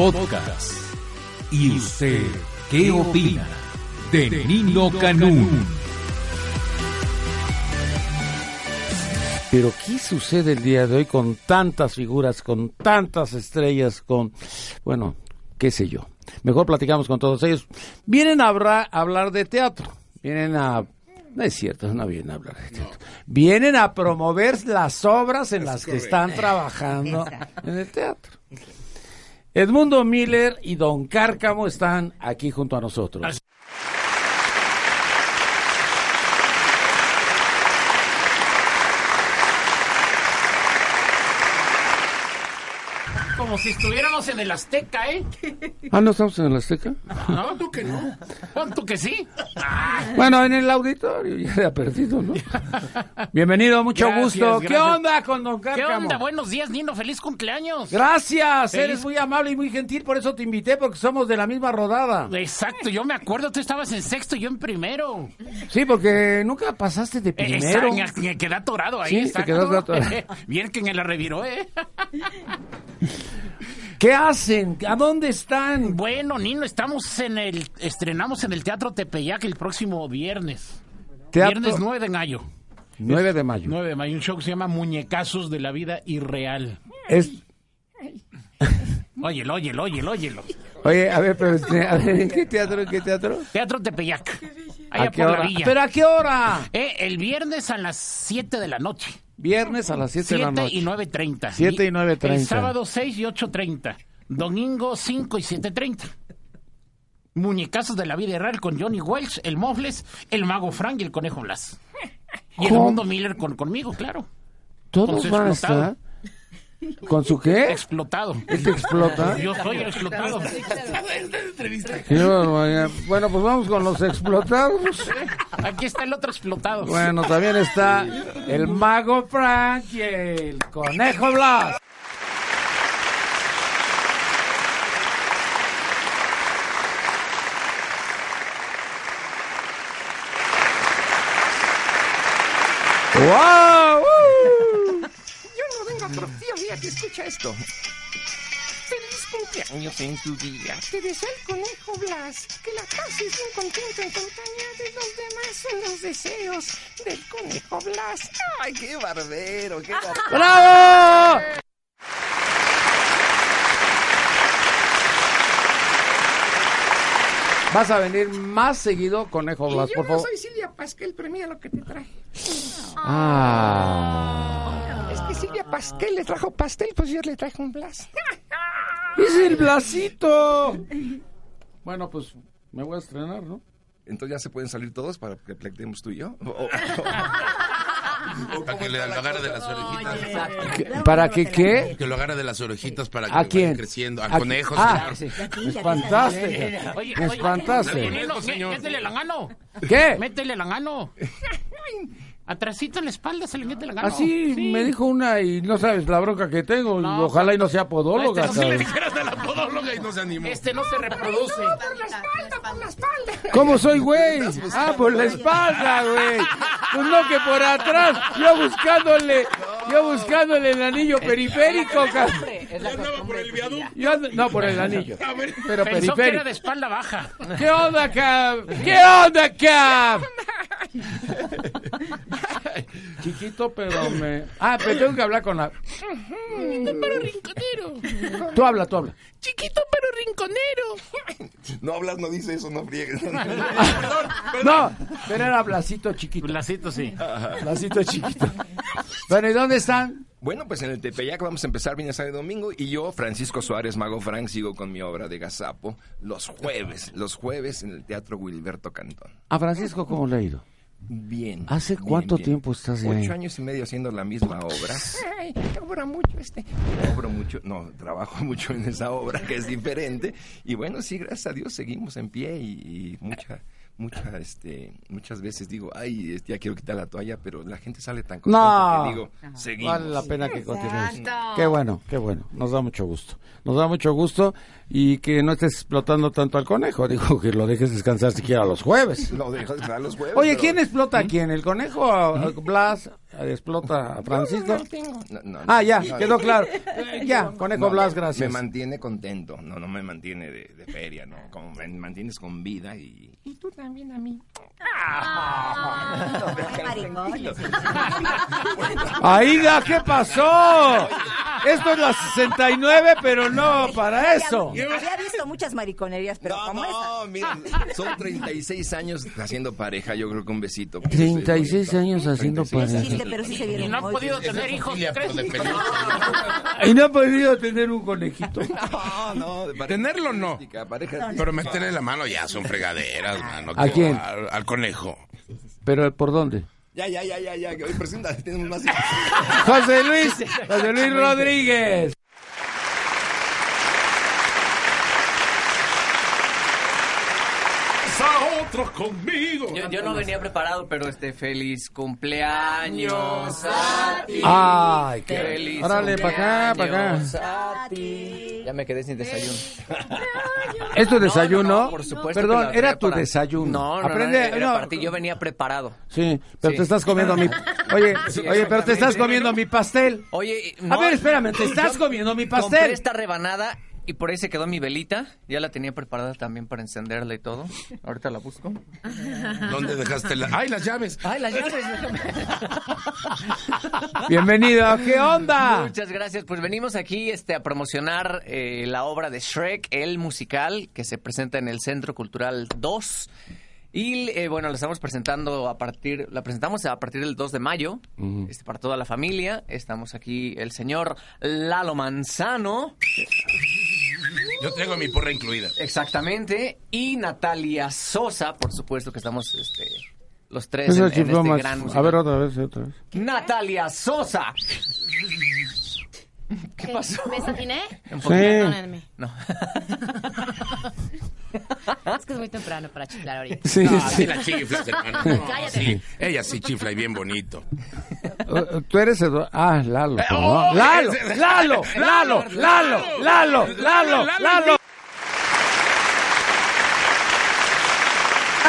Podcast. ¿Y usted qué opina de Nino Canún? Pero ¿qué sucede el día de hoy con tantas figuras, con tantas estrellas, con, bueno, qué sé yo? Mejor platicamos con todos ellos. Vienen a hablar, a hablar de teatro, vienen a... No es cierto, no vienen a hablar de teatro. Vienen a promover las obras en las que están trabajando en el teatro. Edmundo Miller y Don Cárcamo están aquí junto a nosotros. Como si estuviéramos en el Azteca, ¿eh? Ah, ¿no estamos en el Azteca? No, tú que no. Tú que sí. Bueno, en el auditorio, ya ha perdido, ¿no? Bienvenido, mucho Gracias, gusto. ¿Qué onda con Don ¿Qué Cárcamo? onda? Buenos días, Nino. Feliz cumpleaños. Gracias, Feliz- eres muy amable y muy gentil, por eso te invité, porque somos de la misma rodada. Exacto, yo me acuerdo, tú estabas en sexto y yo en primero. Sí, porque nunca pasaste de primero. Exacto, quedé atorado ahí. Sí, te quedaste atorado. Bien que me la reviró, ¿eh? ¿Qué hacen? ¿A dónde están? Bueno, Nino, estamos en el... Estrenamos en el Teatro Tepeyac el próximo viernes. Teatro- Viernes 9 de mayo. 9 de mayo. 9 de mayo, un show que se llama Muñecazos de la Vida Irreal. Es... Óyelo, óyelo, óyelo, óyelo. Oye, a ver, pero este, a ver, ¿en qué teatro? ¿En qué teatro? Teatro Tepeyac. Allá ¿A qué por la hora? villa. ¿Pero a qué hora? Eh, el viernes a las 7 de la noche. Viernes a las 7 de la 7 noche. y 9.30. 7 y 9:30. El sábado 6 y 8.30. Domingo 5 y 7.30. Muñecazos de la vida real con Johnny Welch, el Mofles, el Mago Frank y el Conejo Blas. Y el. Mundo Miller con, conmigo, claro. ¿Todos van a estar? ¿Con su qué? Explotado. ¿Este explota? Yo soy el explotado. Bueno, pues vamos con los explotados. Aquí está el otro explotado. Bueno, también está el mago Frank y el conejo Blas. ¡Wow! Yo no vengo otro tío, fíjate, escucha esto. Feliz cumpleaños en tu día. Te desea el conejo Blas. Que la pases bien contento en compañía de los demás. Son los deseos del conejo Blas. Ay, qué barbero, qué barbero. ¡Bravo! Vas a venir más seguido, conejo Y Blas, yo por no favor. soy Silvia Pasquel, premia lo que te traje. Ah. Es que Silvia Pasquel le trajo pastel, pues yo le traje un Blas. ¡Es el Blasito! Bueno, pues me voy a estrenar, ¿no? Entonces ya se pueden salir todos para que platiquemos tú y yo. Para que le lo agarre de las orejitas. ¿Qué- ¿Para que qué? Que lo agarre de las orejitas para que ¿A quién? vaya creciendo. Al ¿A- conejo, Ah, señor. me espantaste. Oye, Me oye, espantaste. Métele la mano. ¿Qué? Métele la mano. Atrasito en la espalda se le mete la mano. Así Sí. me dijo una y no sabes la bronca que tengo. y No, ojalá y no sea podóloga. Este no se le. Dijeras de la podóloga y no se animó. Este no se reproduce. Por la espalda, por la espalda. ¿Cómo soy, güey? Ah, por la espalda, güey. Pues no que por atrás. Yo buscándole, yo buscándole el anillo periférico, cabrón. Yo ando- no, por el anillo. Pero Pensó que era periférico. de espalda baja. ¿Qué onda, Cap? ¿Qué onda, Chiquito, pero me... Ah, pero tengo que hablar con la... Pero rinconero. Tú habla, tú habla. Chiquito pero rinconero. No hablas, no dice eso, no friegues. No, pero era Blasito chiquito. Lacito, sí. Blasito chiquito. Bueno, ¿y dónde están? Bueno, pues en el Tepeyac vamos a empezar viernes, sábado y domingo. Y yo, Francisco Suárez, Mago Frank, sigo con mi obra de Gazapo los jueves. Los jueves en el Teatro Wilberto Cantón. A Francisco, ¿cómo le ha ido? Bien. ¿Hace bien, cuánto bien. tiempo estás ahí? Ocho años y medio haciendo la misma obra. Ay, obra mucho este. Obro mucho, no, trabajo mucho en esa obra que es diferente. Y bueno, sí, gracias a Dios seguimos en pie y, y mucha, mucha, este, muchas veces digo, ay, ya quiero quitar la toalla, pero la gente sale tan contenta No, que digo, seguimos. vale la pena que. Qué bueno, qué bueno. Nos da mucho gusto. Nos da mucho gusto y que no estés explotando tanto al conejo. Digo, que lo dejes descansar siquiera los jueves. Lo dejo de los huevos. Oye, pero- ¿quién explota a quién? ¿El conejo? ¿A- a Blas? ¿Explota a Francisco? No, no, Ah, ya, no, quedó claro. Eh, ya, conejo no, Blas, Me gracias. mantiene contento, no, no me mantiene de, de feria, no, como me mantienes con vida y... Y tú también a mí. Aida, ¿qué pasó? Esto es la 69, pero no para eso. Había visto muchas mariconerías, pero como esa. No, miren, son 36 años haciendo pareja, yo creo que un besito. 36 años haciendo No pareja. existe, pero sí se Y vieron no ha hoy. podido tener hijos. Familia, ¿crees? Y no ha podido tener un conejito. No, no, de pareja Tenerlo no. pareja Pero meterle la mano ya son fregaderas, mano. ¿A quién? Al, al conejo. ¿Pero por dónde? Ya, ya, ya, ya, ya, que hoy presenta, tenemos más... José Luis, José Luis Rodríguez. ¡A otros conmigo! Yo, yo no venía preparado, pero este feliz cumpleaños a ti. Ay, qué. Feliz Órale, para acá, para acá. cumpleaños a ti. Ya me quedé sin desayuno. ¿Es tu desayuno? No, no, no, por supuesto Perdón, era tu para- desayuno. No, no, Aprende, no. Yo venía preparado. Sí, pero Sí. te estás comiendo mi. Oye, Sí, oye, pero te estás comiendo mi pastel. Oye, A ver, espérame, te estás comiendo mi Compré pastel. esta rebanada y por ahí se quedó mi velita. Ya la tenía preparada también para encenderla y todo. Ahorita la busco. ¿Dónde dejaste la.? ¡Ay, las llaves! Ay, las llaves. Bienvenido, ¿qué onda? Muchas gracias. Pues venimos aquí este, a promocionar eh, la obra de Shrek, el musical, que se presenta en el Centro Cultural 2. Y eh, bueno, la estamos presentando a partir, la presentamos a partir del 2 de mayo, este, para toda la familia. Estamos aquí el señor Lalo Manzano, Yo tengo mi porra incluida. exactamente, y Natalia Sosa, por supuesto que estamos este, los tres en, en este gran A musical. ver, otra vez, otra vez. Natalia Sosa. ¿Qué pasó? ¿Me Sí. Perdónenme. No. Es que es muy temprano para chiflar ahorita. Sí, No, sí. sí la chiflas, hermano. No, Cállate. sí. Ella sí chifla y bien bonito. Uh, Tú eres Eduardo. Ah, Lalo. Eh, oh, Lalo, ese- Lalo, Lalo, Lalo, Lalo, Lalo, Lalo.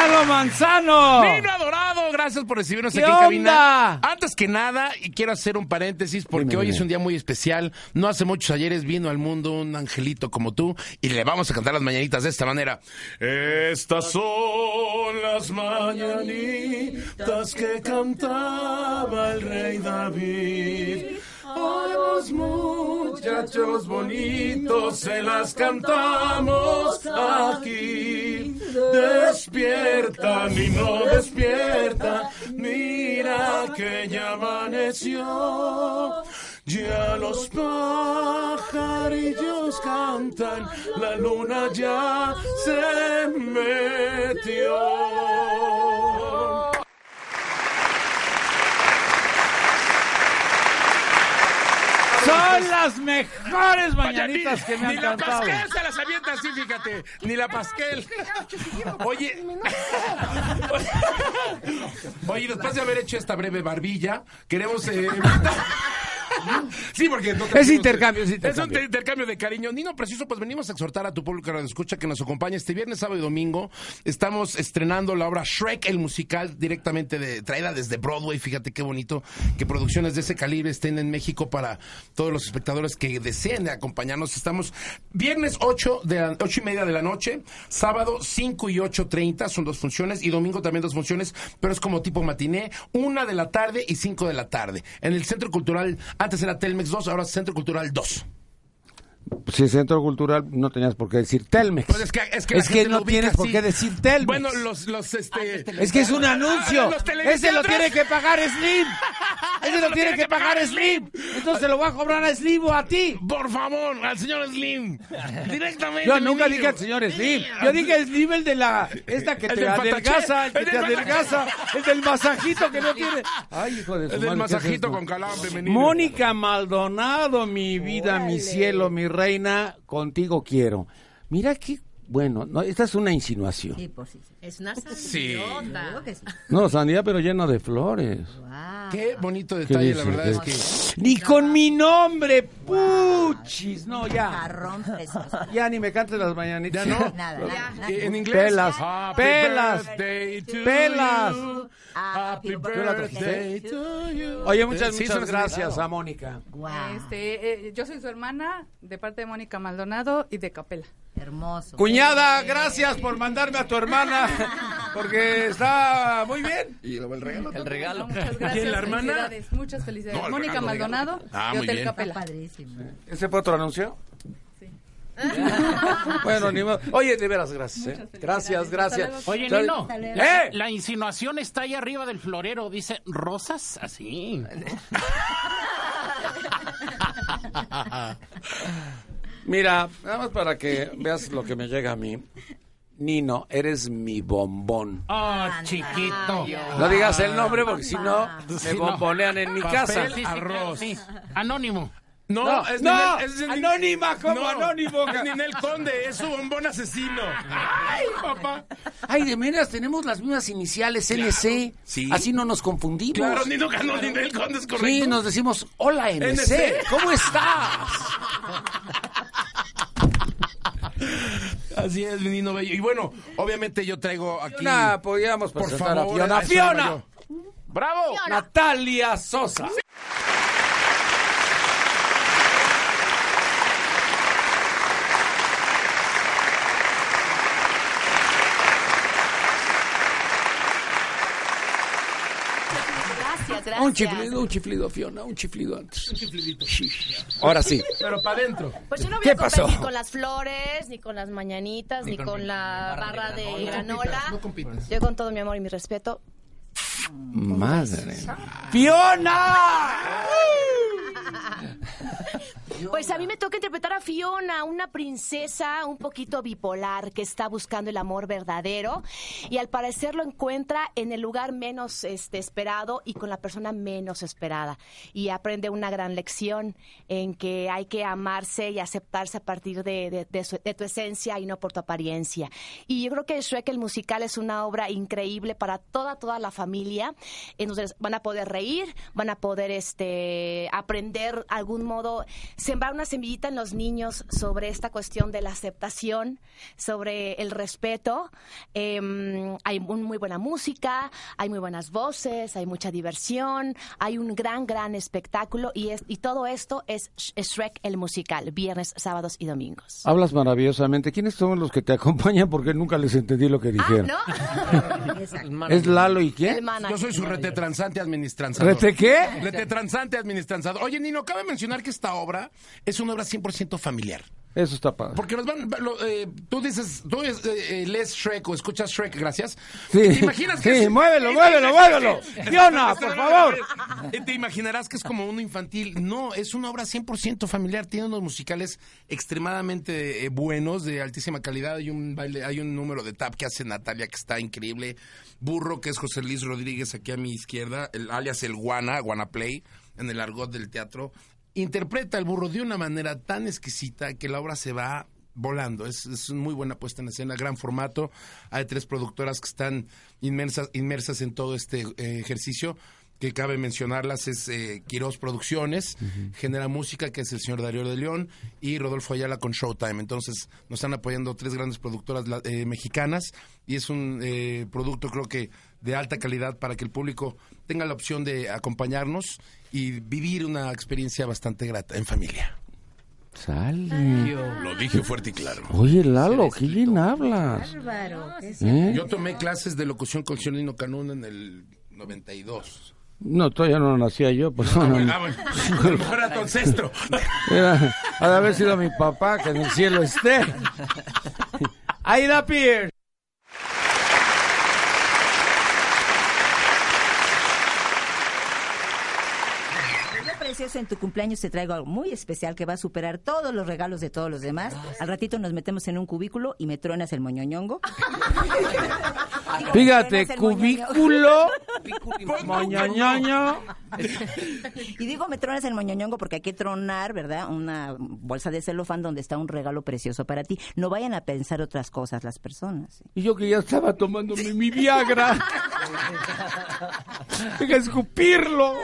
Lalo Manzano. Nino Adorado, gracias por recibirnos ¿Qué aquí en cabina. Antes que nada, y quiero hacer un paréntesis porque Dime, hoy dime. es un día muy especial. No hace muchos ayeres vino al mundo un angelito como tú y le vamos a cantar las mañanitas de esta manera. Estas son las mañanitas que cantaba el rey David. A los muchachos bonitos se las cantamos aquí. Despierta, no despierta, mira que ya amaneció. Ya los pajarillos cantan, la luna ya se metió. Son las mejores mañanitas que me han Ni la cantado. Pasquel se las avienta así, fíjate. Ni la Pasquel. Oye. Oye, después de haber hecho esta breve barbilla, queremos. eh, Sí, porque no Es intercambio, es intercambio. un intercambio de cariño. Nino, preciso, pues venimos a exhortar a tu público que nos escucha que nos acompañe este viernes, sábado y domingo. Estamos estrenando la obra Shrek, el musical, directamente de, traída desde Broadway. Fíjate qué bonito que producciones de ese calibre estén en México para todos los espectadores que deseen acompañarnos. Estamos viernes 8, de la, 8 y media de la noche, sábado 5 y 8.30, son dos funciones, y domingo también dos funciones, pero es como tipo matiné, una de la tarde y 5 de la tarde. En el Centro Cultural, antes era Telmex 2, ahora Centro Cultural 2. Si es Centro Cultural, no tenías por qué decir Telmex. Pues es que, es que, Es que no tienes por qué decir Telmex. Bueno, los, los, este... Es que es un anuncio. Los Ese lo tiene que pagar Slim. Ese lo tiene que pagar Slim. Entonces lo va a cobrar a Slim o a ti. Por favor, al señor Slim. Directamente. Yo nunca dije al señor Slim. Yo dije Slim el de la esta que El te del adelgaza, el que te El del adelgaza, el del masajito que no tiene. Ay, hijo de su El del madre, ¿qué es masajito con calambre, bienvenido. Mónica Maldonado, mi vida, mi cielo, mi reina, contigo quiero. Mira qué bueno, no, esta es una insinuación. Sí, sí, sí. Es una que sí. No, sandía, pero llena de flores. Wow. Qué bonito ¿Qué detalle, la dices? verdad es ¿Qué? que... Ni con mi nombre, puchis. No, ya. Ya ni me cantes las mañanitas. Ya no. Nada, nada, nada. Eh, En inglés. Pelas. Happy Pelas. to Pelas. you. Happy birthday to you. Oye, muchas, Sí, muchas gracias a Mónica. Wow. Este, eh, yo soy su hermana, de parte de Mónica Maldonado y de Capela. Hermoso. Cuñada, gracias por mandarme a tu hermana, porque está muy bien. Y luego el regalo. El regalo. Muchas gracias. ¿Y la hermana? Felicidades, muchas felicidades. No, Mónica regalo, Maldonado Ah, de muy Hotel bien. Está Capela. padrísimo. ¿Ese fue otro anuncio? Sí. bueno, ni modo. Oye, de veras, gracias. ¿eh? Gracias, gracias. Oye. Nino, ¿Eh? la insinuación está ahí arriba del florero. Dice, ¿rosas? Así. Mira, nada más para que veas lo que me llega a mí. Nino, eres mi bombón. Oh, chiquito. No digas el nombre porque si no me Sí, no. bombonean en mi casa. Arroz. Anónimo. No, No, es no, Ninel- es Ninel- anónima, como No, anónimo. Es Ninel Conde, es su bombón asesino. Ay, papá. Ay, de veras, tenemos las mismas iniciales, NC. Sí. Así no nos confundimos. Claro, Nino ganó, Ninel Conde es correcto. Sí, nos decimos, hola NC, NC. ¿cómo estás? Así es, mi Nino Bello. Y bueno, obviamente yo traigo aquí... Fiona, podíamos Por favor, a. ¡Bravo! Natalia Sosa. Gracias. Un chiflido, un chiflido, Fiona, un chiflido antes. Un chiflidito. Ahora sí. Pero para adentro. Pues yo no voy ¿Qué a pasó? con las flores, ni con las mañanitas, ni, con, la barra de granola. no compitas. Yo con todo mi amor y mi respeto. Madre. ¡Fiona! Pues a mí me toca interpretar a Fiona, una princesa un poquito bipolar que está buscando el amor verdadero y al parecer lo encuentra en el lugar menos este, esperado y con la persona menos esperada. Y aprende una gran lección en que hay que amarse y aceptarse a partir de, de- de su- de tu esencia y no por tu apariencia. Y yo creo que Shrek el musical es una obra increíble para toda, toda la familia. Entonces van a poder reír, van a poder este, aprender algún modo, sembrar una semillita en los niños sobre esta cuestión de la aceptación, sobre el respeto. Em, hay un- muy buena música, hay muy buenas voces, hay mucha diversión, hay un gran, gran espectáculo y, es, y todo esto es Sh- Shrek el musical, viernes, sábados y domingos. Hablas maravillosamente. ¿Quiénes son los que te acompañan? Porque nunca les entendí lo que Ah, dijeron. ¿no? ¿Es Lalo y quién? Yo soy su retetransante administranzador. ¿Rete qué? Retetransante administranzador. Oye, Nino, cabe mencionar que esta obra es una obra 100% familiar. Eso está padre. Porque nos van, lo- eh, tú dices, tú eh, eh, lees Shrek o escuchas Shrek, gracias. Sí, ¿Te imaginas que sí, es- muévelo, muévelo, muévelo. Fiona, por favor. Te imaginarás que es como uno infantil. No, es una obra 100% familiar. Tiene unos musicales extremadamente eh, buenos, de altísima calidad. Hay un baile, hay un número de tap que hace Natalia que está increíble. Burro, que es José Luis Rodríguez aquí a mi izquierda, el, alias el Guana, Guana Play, en el argot del teatro. Interpreta el burro de una manera tan exquisita que la obra se va volando. Es, es muy buena puesta en escena, gran formato. Hay tres productoras que están inmersas, inmersas en todo este eh, ejercicio. Que cabe mencionarlas es eh, Quirós Producciones, Genera Música, que es el señor Darío de León, y Rodolfo Ayala con Showtime. Entonces, nos están apoyando tres grandes productoras eh, mexicanas y es un eh, producto, creo que, de alta calidad para que el público tenga la opción de acompañarnos y vivir una experiencia bastante grata en familia. Sale. Lo dije fuerte y claro. Oye, Lalo, ¿qué bien hablas? Bárbaro. ¿Eh? Yo tomé clases de locución con el señor Nino Canún en el 92. No, todavía no nacía yo, pues. Ah, bueno, ah, bueno. A lo mejor era tu ancestro. Era, ha de haber sido mi papá, que en el cielo esté. Aida Pierce. Les voy a precioso, en tu cumpleaños te traigo algo muy especial que va a superar todos los regalos de todos los demás. Al ratito nos metemos en un cubículo y me truenas el moñoñongo. Fíjate, cubículo, moñoñoño. Y digo me tronas el moñoñongo porque hay que tronar, ¿verdad? Una bolsa de celofán donde está un regalo precioso para ti. No vayan a pensar otras cosas las personas. Y yo que ya estaba tomándome mi Viagra. Deja escupirlo.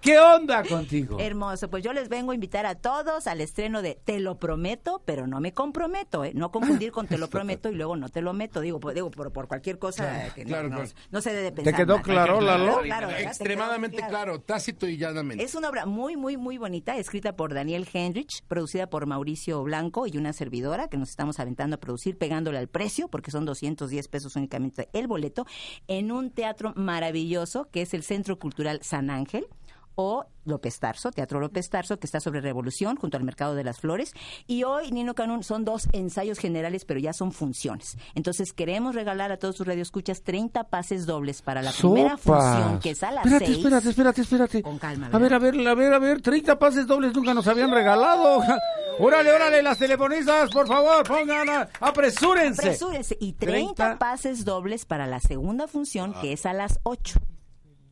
¿Qué onda contigo? Hermoso, pues yo les vengo a invitar a todos al estreno de Te lo prometo, pero no me comprometo, ¿eh? No confundir con Te lo prometo y luego no te lo meto, digo, pues, digo por, por cualquier cosa que no- claro, no, claro. no se debe pensar. quedó mal. claro, Lalo? Claro. ¿Te Extremadamente quedó claro, tácito y llanamente. Es una obra muy, muy, muy bonita, escrita por Daniel Henrich, producida por Mauricio Blanco y una servidora que nos estamos aventando a producir, pegándole al precio, porque son 210 pesos únicamente el boleto, en un teatro maravilloso que es el Centro Cultural San Ángel o López Tarso, Teatro López Tarso, que está sobre Revolución, junto al Mercado de las Flores. Y hoy, Nino Canún, son dos ensayos generales, pero ya son funciones. Entonces, queremos regalar a todos sus radioescuchas 30 pases dobles para la primera función, que es a las Espérate, 6. espérate, espérate, espérate. Con calma, A ver, a ver, a ver, a ver, 30 pases dobles nunca nos habían regalado. Órale, órale, las telefonistas, por favor, pongan, a- apresúrense. Apresúrense. Y 30, 30. pases dobles para la segunda función, que es a las 8.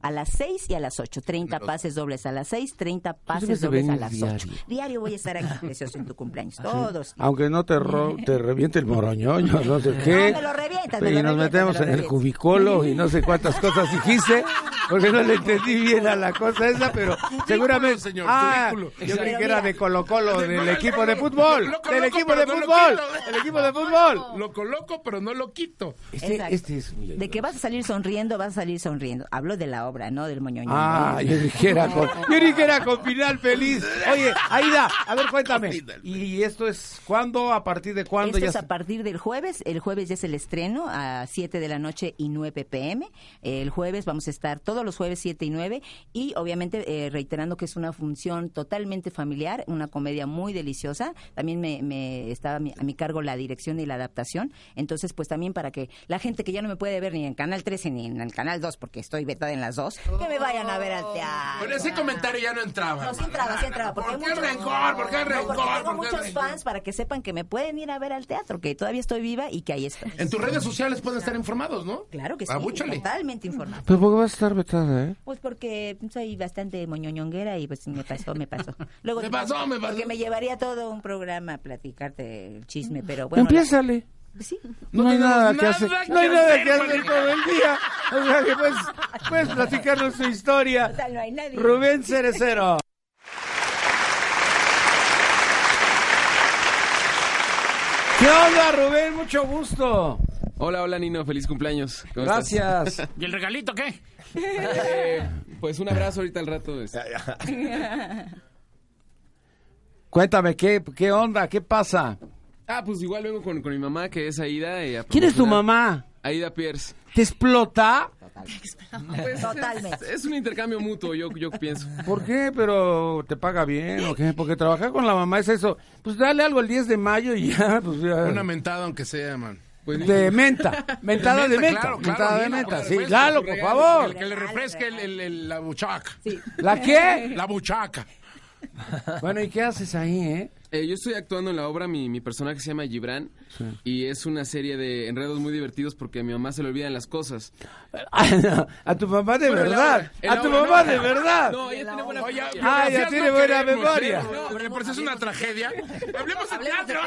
A las 6 y a las 8. 30 pases dobles a las 6, 30 debes pases dobles a las diario. 8. Diario voy a estar aquí, precioso, en tu cumpleaños. Todos. Aunque no te, ro- te reviente el moroñoño, no sé qué. me lo revientas, me Y lo nos revientas, metemos me en el revientas. cubículo y no sé cuántas cosas dijiste, porque no le entendí bien a la cosa esa, pero seguramente... señor, ah, yo creí que era de Colo Colo, del equipo de fútbol, del equipo de fútbol, quito. el equipo de fútbol. Lo coloco, pero no lo quito. Este, este es De que vas a salir sonriendo, vas a salir sonriendo. Hablo de la obra, ¿no? Del moñoño. Ah, yo dije que era con, yo dije era con final feliz. Oye, Aida, a ver, cuéntame. ¿Y esto es cuándo? ¿A partir de cuándo? Esto Ya es a partir del jueves. El jueves ya es el estreno a 7 de la noche y 9 pm. El jueves vamos a estar todos los jueves 7 y 9 y obviamente eh, reiterando que es una función totalmente familiar, una comedia muy deliciosa. También me, me está a mi, a mi cargo la dirección y la adaptación. Entonces, pues también para que la gente que ya no me puede ver ni en Canal 13 ni en el Canal 2 porque estoy vetada en las dos, que me vayan a ver al teatro. Con ese comentario ya no entraba. No, sí entraba, sí entraba. Porque ¿Por qué muchos- rencor? ¿Por qué No, rencor? porque tengo ¿Por qué muchos rencor? fans para que sepan que me pueden ir a ver al teatro, que todavía estoy viva y que ahí estoy. En tus redes sociales pueden estar informados, ¿no? Claro que sí, Abúchale. totalmente informada. Pero ¿por qué vas a estar vetada, eh? Pues porque soy bastante moñoñonguera y pues me pasó, me pasó. Luego Me pasó, me pasó. Porque me llevaría todo un programa a platicarte el chisme, pero bueno. Empiézale. la- pues sí. No, hay nada que hacer. que No hay nada que hacer todo el día. O sea que puedes, puedes platicarnos tu historia. No hay nadie. Rubén Cerecero. ¿Qué onda, Rubén? Mucho gusto. Hola, hola Nino, feliz cumpleaños. ¿Cómo estás? Gracias. ¿Y el regalito qué? Eh, pues un abrazo ahorita al rato. este. Cuéntame, ¿qué, qué onda? ¿Qué pasa? Ah, pues igual vengo con, con mi mamá, que es Aida. ¿Quién es tu mamá? Aida Pierce. ¿Te explota? Pues, Totalmente. Es, es un intercambio mutuo, yo, yo pienso. ¿Por qué? ¿Pero te paga bien o qué? Porque trabajar con la mamá es eso. Pues dale algo el 10 de mayo y ya, pues ya. Una mentada, aunque sea, man. De menta. Mentada de menta. claro, Mentada claro, de menta. Sí, Lalo, por regalo, favor. Que le refresque el- el- el- la buchaca. ¿La qué? La buchaca. Bueno, ¿y qué haces ahí, eh? Eh, yo estoy actuando en la obra, mi, mi personaje se llama Gibran. Y es una serie de enredos muy divertidos porque a mi mamá se le olvidan las cosas. A tu mamá de Bueno, en la verdad. obra, A tu obra, mamá no. de verdad. No, ella tiene buena memoria. Ah, ya biografías tiene no buena queremos, memoria. ¿eh? No, pero por eso es una tragedia. Hablemos de teatro.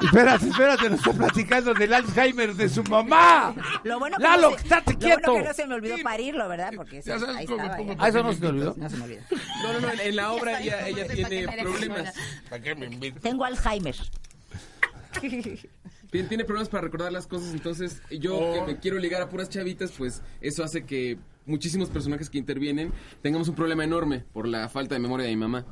Espérate, espérate, nos está platicando del Alzheimer de su mamá. Lo bueno que Lalo, no se, estate lo quieto. bueno que no se me olvidó parirlo, ¿verdad? Porque eso, ahí estaba. Ah, eso no se te olvidó. No se me olvidó. No, no, no, en, en la obra ella, ella tiene problemas. ¿Para qué me invitas? Tengo Alzheimer. Tiene, tiene problemas para recordar las cosas, entonces yo Oh. que me quiero ligar a puras chavitas, pues eso hace que muchísimos personajes que intervienen tengamos un problema enorme por la falta de memoria de mi mamá.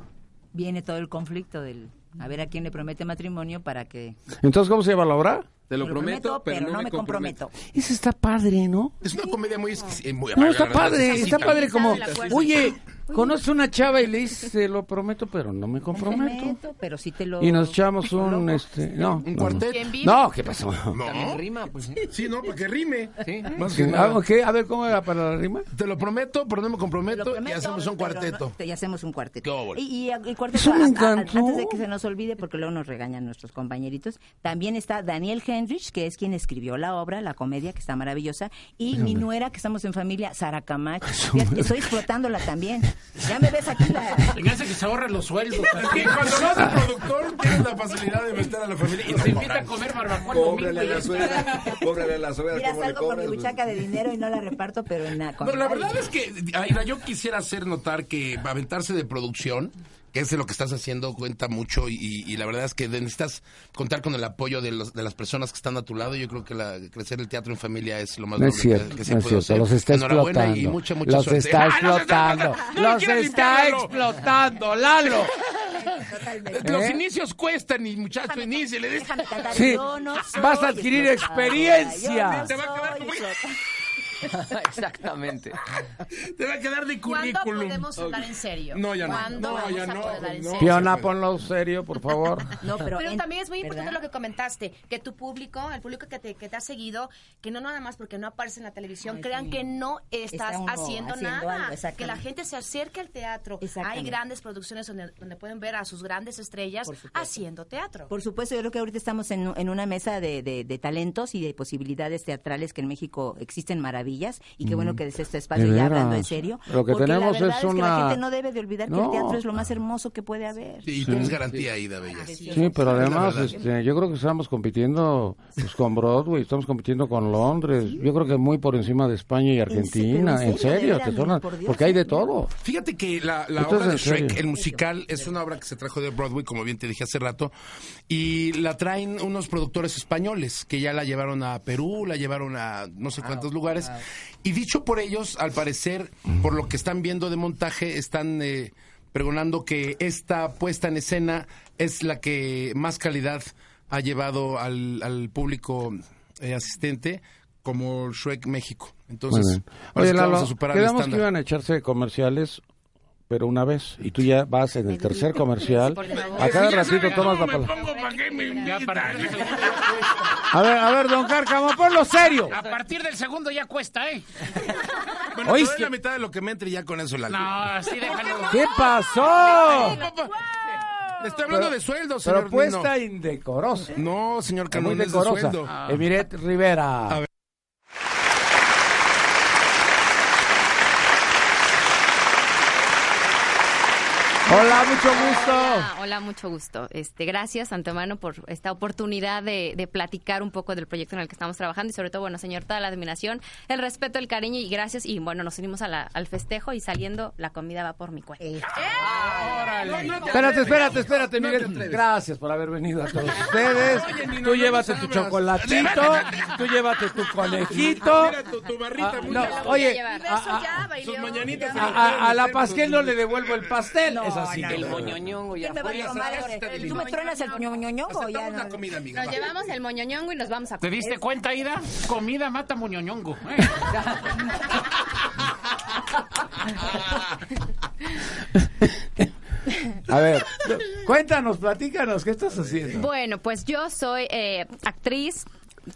Viene todo el conflicto del a ver a quién le promete matrimonio para que Entonces, ¿cómo se llama la obra? Te lo prometo, prometo, pero, pero no, no me me comprometo. comprometo. Ese está padre, ¿no? Es una comedia muy... eh, muy No, está padre, está padre como, oye, Conoce una chava y le dice, "Se lo prometo, pero no me comprometo. Prometo, pero sí te lo... Y nos echamos un, este, no. Un no, cuarteto. ¿Quién vive? No, ¿qué pasó? También rima, pues sí. Sí, no, porque rime. Sí. Más que nada. ok, A ver, ¿cómo era para la rima? Te lo prometo, pero no me comprometo prometo, y hacemos un cuarteto. no- y hacemos un Qué cuarteto. óvole. Y, y el cuarteto, Eso me a- a- encantó. antes de que se nos olvide, porque luego nos regañan nuestros compañeritos, también está Daniel Henrich, que es quien escribió la obra, la comedia, que está maravillosa, y mi nuera, que estamos en familia, Sara Camacho. Fíjate, Estoy explotándola también. Ya me ves aquí la... Me hace que se ahorren los sueldos. Cuando vas al productor, tienes la facilidad de meter a la familia y Se invita a comer barbacoa Cóbrale a la suegra, cóbrale a la suegra, Mira, ¿cómo le salgo con mi buchaca de dinero y no la reparto, pero en la... No, la verdad es que, Aira, yo quisiera hacer notar que aventarse de producción, que es de lo que estás haciendo, cuenta mucho y, y la verdad es que necesitas contar con el apoyo de, los, de las personas que están a tu lado. Yo creo que la, crecer el teatro en familia es lo más No es noble cierto, que, que se no es puede cierto, hacer. los está explotando. y mucha, mucha los suerte. está ¡Ah, no, no, no, no, explotando, no, los está explotando, Lalo. Los ¿Eh? inicios cuestan y muchacho, inicie. Sí, Yo no soy vas a adquirir experiencia. yo no Te va a quedar como-. Exactamente. te va a quedar de ¿Cuándo currículum. podemos hablar en serio? No, ya no. ¿Cuándo No, vamos ya a no, hablar en serio? Fiona, ponlo serio, por favor. No, pero, Pero en- también es muy importante ¿verdad? lo que comentaste, que tu público, el público que te, que te ha seguido, que no nada más porque no aparece en la televisión, Ay, crean sí. que no estás Está haciendo, haciendo nada, algo, que la gente se acerque al teatro. Hay grandes producciones donde, donde pueden ver a sus grandes estrellas haciendo teatro. Por supuesto, yo creo que ahorita estamos en, en una mesa de, de- de talentos y de posibilidades teatrales que en México existen maravillas y qué bueno que desde este espacio Mm. De ya hablando en serio. Lo que porque tenemos la verdad es que la una- gente no debe de olvidar que No. el teatro es lo más hermoso que puede haber. Sí, y tienes garantía ahí, Bella. Sí, pero además, este, yo creo que estamos compitiendo pues, con Broadway, estamos compitiendo con Londres, yo creo que muy por encima de España y Argentina, en en serio, de serio, te suena- por Dios, porque hay de todo. Fíjate que la, la es obra de en serio. Shrek, el musical, es una obra que se trajo de Broadway, como bien te dije hace rato, y la traen unos productores españoles que ya la llevaron a Perú, la llevaron a no sé cuántos lugares. Y dicho por ellos, al parecer, por lo que están viendo de montaje, están eh, pregonando que esta puesta en escena es la que más calidad ha llevado al, al público eh, asistente como Shrek México. Entonces, Oye, que vamos Lalo, a superar el quedamos que iban a echarse comerciales, pero una vez, y tú ya vas en el tercer comercial, a cada ratito tomas la palabra. A ver, a ver, don Cárcamo, ponlo serio. A partir del segundo ya cuesta, ¿eh? Bueno, ¿Oíste? te doy la mitad de lo que me entre y ya con eso la No, déjalo. ¿Qué pasó? Le estoy hablando de sueldos, Pero señor puesta Nino. indecorosa. No, señor Muy Canón, es de sueldo. Emiret Rivera. A ver. Hola, mucho gusto. Hola, hola, mucho gusto. Este, gracias antemano por esta oportunidad de, de platicar un poco del proyecto en el que estamos trabajando y sobre todo, bueno, señor, toda la admiración, el respeto, el cariño y gracias. Y bueno, nos unimos a la- al festejo y saliendo la comida va por mi cuenta. Espérate, espérate, espérate, Miguel. Gracias por haber venido a todos ustedes. Tú llévate tu chocolatito, tú llévate tu conejito. Mira tu, tu barrita Ah, muy oye, Y a, la pastel no le devuelvo el pastel. Así. El moñoñongo ya ¿Quién me va a fue. tomar? ¿Tú me truenas el ñoñoñongo o ya no? la comida, amiga. Nos llevamos el moñoñongo y nos vamos a ¿Te comer. diste cuenta, Ida? Comida mata moñoñongo. ¿eh? A ver, cuéntanos, platícanos, ¿qué estás haciendo? Bueno, pues yo soy eh, actriz,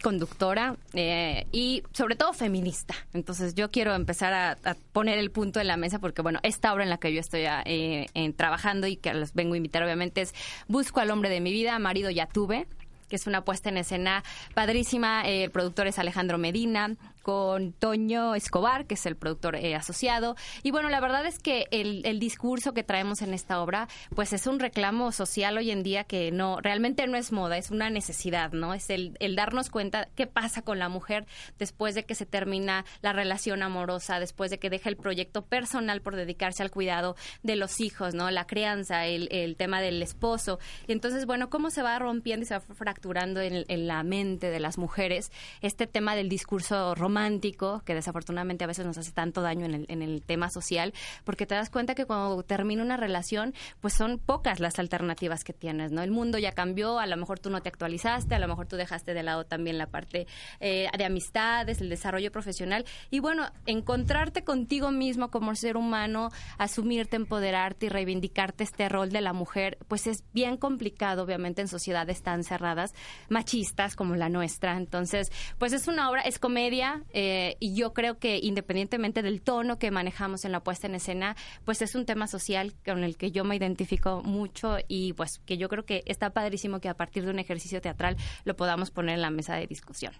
conductora eh, y sobre todo feminista. Entonces yo quiero empezar a, poner el punto en la mesa porque, bueno, esta obra en la que yo estoy eh, en- trabajando y que los vengo a invitar obviamente es Busco al hombre de mi vida, marido ya tuve que es una puesta en escena padrísima. Eh, el productor es Alejandro Medina, con Toño Escobar, que es el productor eh, asociado. Y bueno, la verdad es que el, el discurso que traemos en esta obra, pues es un reclamo social hoy en día que no, realmente no es moda, es una necesidad, ¿no? Es el, el darnos cuenta qué pasa con la mujer después de que se termina la relación amorosa, después de que deja el proyecto personal por dedicarse al cuidado de los hijos, ¿no? La crianza, el, el tema del esposo. Y entonces, bueno, cómo se va rompiendo y se va fracturando en, en la mente de las mujeres este tema del discurso romántico romántico, que desafortunadamente a veces nos hace tanto daño en el, en el tema social, porque te das cuenta que cuando termina una relación, pues son pocas las alternativas que tienes, ¿no? El mundo ya cambió, a lo mejor tú no te actualizaste, a lo mejor tú dejaste de lado también la parte eh, de amistades, el desarrollo profesional, y bueno, encontrarte contigo mismo como ser humano, asumirte, empoderarte y reivindicarte este rol de la mujer, pues es bien complicado, obviamente, en sociedades tan cerradas, machistas como la nuestra. Entonces, pues es una obra, es comedia, eh, y yo creo que independientemente del tono que manejamos en la puesta en escena, pues es un tema social con el que yo me identifico mucho y pues que yo creo que está padrísimo que a partir de un ejercicio teatral lo podamos poner en la mesa de discusión.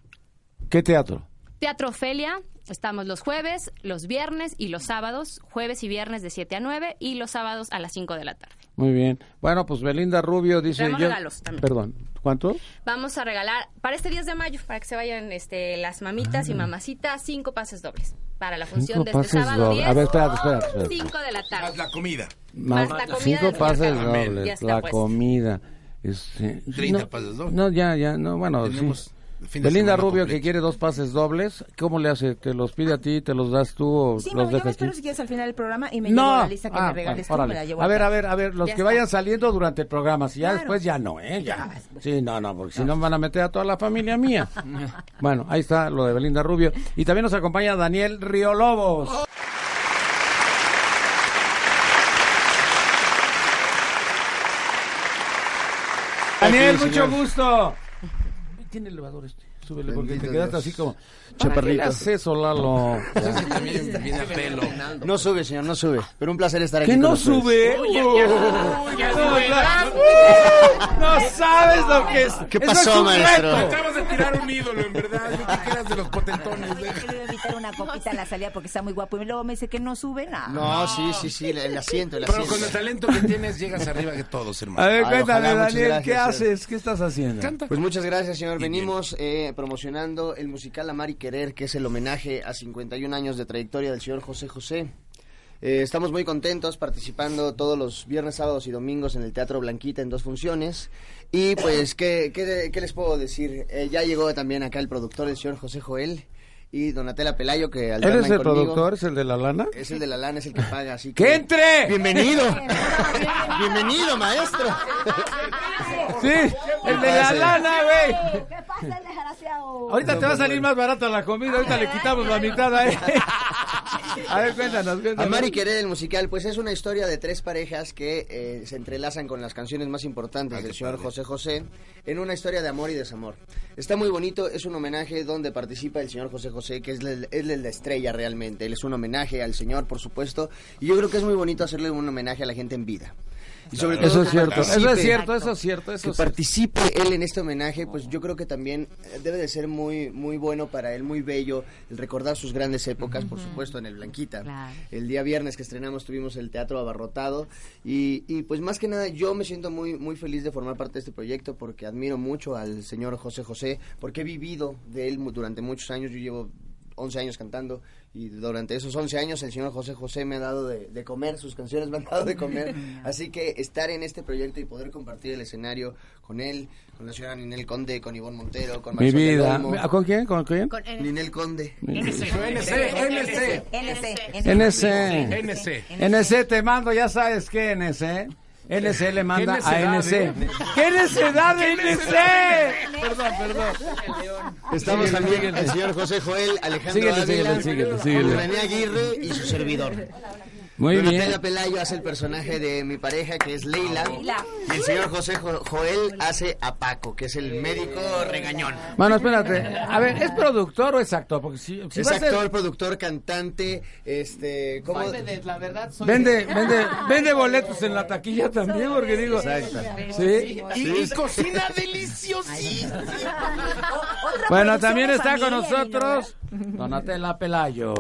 ¿Qué teatro? Teatro Ofelia, estamos los jueves, los viernes y los sábados, jueves y viernes de 7 a 9 y los sábados a las 5 de la tarde. Muy bien. Bueno, pues Belinda Rubio dice... Yo- regalos también. Perdón, ¿cuánto? Vamos a regalar para este 10 de mayo, para que se vayan este, las mamitas y mamacitas, cinco pases dobles. Para la función Cinco de este pases sábado dobles. 10, A ver, espérate, espérate, espérate. 5 de la tarde. La comida. Más la comida cinco pases dobles, la puesto. comida. Este, 30 no, pases dobles. No, ya, ya, no, bueno, Tenemos sí. Fin de Belinda Rubio completo. que quiere dos pases dobles, ¿cómo le hace? ¿Te los pide a ti, te los das tú o Sí, los no, yo me dejas espero aquí? si quieres al final del programa y me llevo No, la lista que Ah, me regales tú, órale. me la llevo a ver, acá. a ver, a ver, los Ya que está. vayan saliendo durante el programa, si ya Claro. después ya no, ¿eh? Ya. Sí, no, no, porque si no van a meter a toda la familia mía. bueno, ahí está lo de Belinda Rubio. Y también nos acompaña Daniel Riolobos. Daniel, mucho gusto. Tiene elevador este. Súbele porque te Bendito quedaste Dios. así como... Chaparrito. ¿Para qué le haces eso, Lalo? También viene a pelo. No sube, señor, no sube. Pero un placer estar aquí. ¿Que con no ustedes. sube? Uy, ya, ya. Uy, Ya no, sube. la- No sabes lo que es. ¿Qué Eso pasó, es un maestro? reto. Acabas de tirar un ídolo, en verdad. Yo que eras de los potentones. Oye, que le iba a invitar una copita en la salida porque está muy guapo. Y luego me dice que no sube nada. No, sí, sí, sí, el, el asiento, el Pero asiento. con el talento que tienes, llegas arriba que todos, A hermano. ver, Ay, cuéntame, ojalá, muchas Daniel, ¿qué haces? ¿Qué estás haciendo? Canta. Pues muchas gracias, señor. Venimos eh, promocionando el musical Amar y Querer, que es el homenaje a 51 años de trayectoria del señor José José. Eh, estamos muy contentos participando todos los viernes, sábados y domingos en el Teatro Blanquita en dos funciones. Y pues, ¿qué, qué, qué les puedo decir? Eh, ya llegó también acá el productor, el señor José Joel y Donatella Pelayo, que ¿Él alternan es el conmigo. productor? ¿Es el de la lana? Es el de la lana, es el que paga, así que... ¡Que entre! ¡Bienvenido! ¡Bienvenido, maestro! Sí, el de la lana, güey. ¿Qué pasa, el desgraciado? Ahorita te va a salir más barata la comida, ahorita le quitamos la mitad a él. A ver, cuéntanos, cuéntanos. Amar y Querer, el musical, pues es una historia de tres parejas que eh, se entrelazan con las canciones más importantes del señor José José en una historia de amor y desamor. Está muy bonito, es un homenaje donde participa el señor José José, que es el- es el- la estrella realmente. Él es un homenaje al señor, por supuesto, y yo creo que es muy bonito hacerle un homenaje a la gente en vida. Y sobre todo Eso es cierto, eso es cierto, eso es cierto, eso que es cierto. participe él en este homenaje, pues yo creo que también eh, debe de ser muy muy bueno para él, muy bello, el recordar sus grandes épocas, por supuesto, en el Blanquita. Claro. El día viernes que estrenamos tuvimos el teatro abarrotado y, y pues más que nada yo me siento muy muy feliz de formar parte de este proyecto porque admiro mucho al señor José José, porque he vivido de él durante muchos años, yo llevo 11 años cantando y durante esos 11 años el señor José José me ha dado de, de comer, sus canciones me han dado de comer, así que estar en este proyecto y poder compartir el escenario con él, con la señora Ninel Conde, con Ivonne Montero, con Mi Marisol del vida. ¿Ah, ¿Con quién? ¿Con quién? Con N. Ninel Conde. NC, NC. NC. NC. NC. NC te mando, ya sabes qué NC. NC le manda ¿Qué a NC. eh? ¿Qué necedad de NC? Perdón, perdón. Estamos también el señor José Joel, Alejandro Síguele, Ávila, síguele, síguele, síguele. René Aguirre y su servidor. Muy Donatella bien. Pelayo hace el personaje de mi pareja, que es Leila. Y el señor José Jo- Joel hace a Paco, que es el médico regañón. Bueno, espérate. A ver, ¿es productor o es actor? Porque si, si es va a ser- actor, productor, cantante, este... ¿cómo? la verdad, soy Vende, vende, vende boletos en la taquilla también, porque digo. Sí. Y, y cocina deliciosísima. Bueno, también está con nosotros Donatella Pelayo.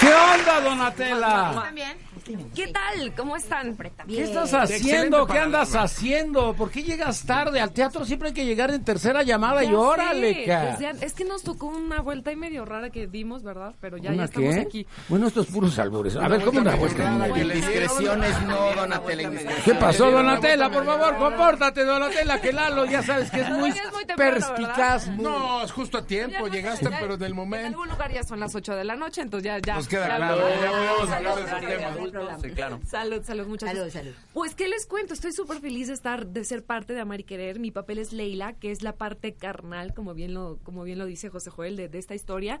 ¿Qué onda, Donatella? ¿Qué tal? ¿Cómo están? ¿Qué estás haciendo? ¿Qué andas haciendo? ¿Por qué llegas tarde? Al teatro siempre hay que llegar en tercera llamada y órale, ca. pues ya- es que nos tocó una vuelta y medio rara que dimos, ¿verdad? Pero ya, ya ¿Una estamos qué? aquí. Bueno, estos puros albures. A ver, ¿cómo una vuelta? Indiscreciones no, Donatella. ¿Qué pasó, Donatella? Por favor, compórtate, Donatella, que Lalo ya sabes que es muy Es muy temprano, perspicaz. muy- No, es justo a tiempo, llegaste, Ya- pero en el En momento. algún lugar ya son las 8 de la noche, entonces ya... ya Nos queda claro, ya- podemos hablar de esos temas. Sí, claro. Salud, salud, muchachos. Salud, salud. Pues, ¿qué les cuento? Estoy súper feliz de estar, de ser parte de Amar y Querer. Mi papel es Leila, que es la parte carnal, como bien lo, como bien lo dice José Joel, de, de esta historia.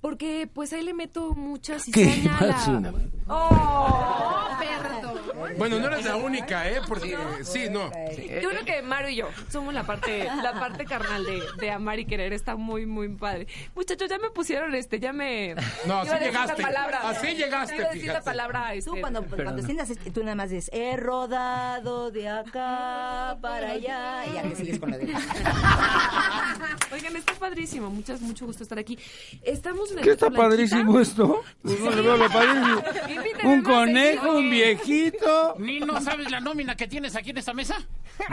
Porque, pues, ahí le meto mucha ¿Qué cizaña a pasa? la... ¡Oh, perdón! Bueno, no eres la única, ¿eh? Porque sí, no. Yo creo que Mario y yo somos la parte, la parte carnal de, de amar y querer. Está muy, muy padre. Muchachos, ya me pusieron este, ya me. No, así llegaste. palabra. Así llegaste, Iba a decir la palabra. Este, Tú cuando, cuando sientas, este, tú nada más dices, he rodado de acá para allá, y ya le sigues con la de... Oigan, está padrísimo. Muchas, mucho gusto estar aquí. Estamos en el ¿Qué está padrísimo esto? Pues lo padrísimo. Invíteme Un conejo, un viejito. ¿Ni no sabes la nómina que tienes aquí en esta mesa?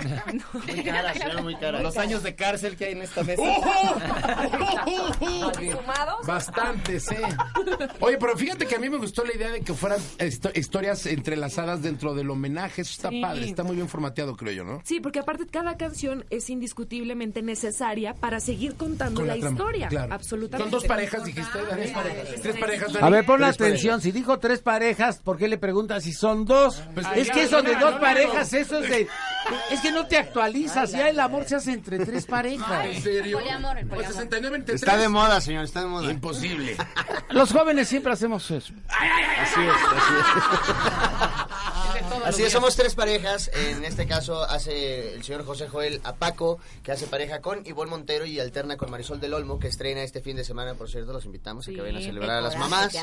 Muy cara, señora, muy cara. Los años de cárcel que hay en esta mesa. ¿Sumados? Bastante, sí. Oye, pero fíjate que a mí me gustó la idea de que fueran esto- historias entrelazadas dentro del homenaje. Eso está Sí. padre, está muy bien formateado, creo yo, ¿no? Sí, porque aparte cada canción es indiscutiblemente necesaria para seguir contando Con la, la trama, historia. claro. Absolutamente. Son dos parejas, dijiste. Tres parejas. Tres parejas, Dani. A ver, pon Tres atención. Si dijo tres parejas, ¿por qué le preguntas si son dos? Pues, es que eso de dos parejas, eso es de... Es que no te actualizas. Ya el amor se hace entre tres parejas. ¿En serio? Poliamor, el Pues poliamor. 69 entre Está de moda, señor, está de moda. Imposible. Los jóvenes siempre hacemos eso. Así es, así es. Así es, somos tres parejas. En este caso hace el señor José Joel a Paco, que hace pareja con Ivonne Montero y alterna con Marisol del Olmo, que estrena este fin de semana, por cierto, los invitamos a que vayan a celebrar a las mamás.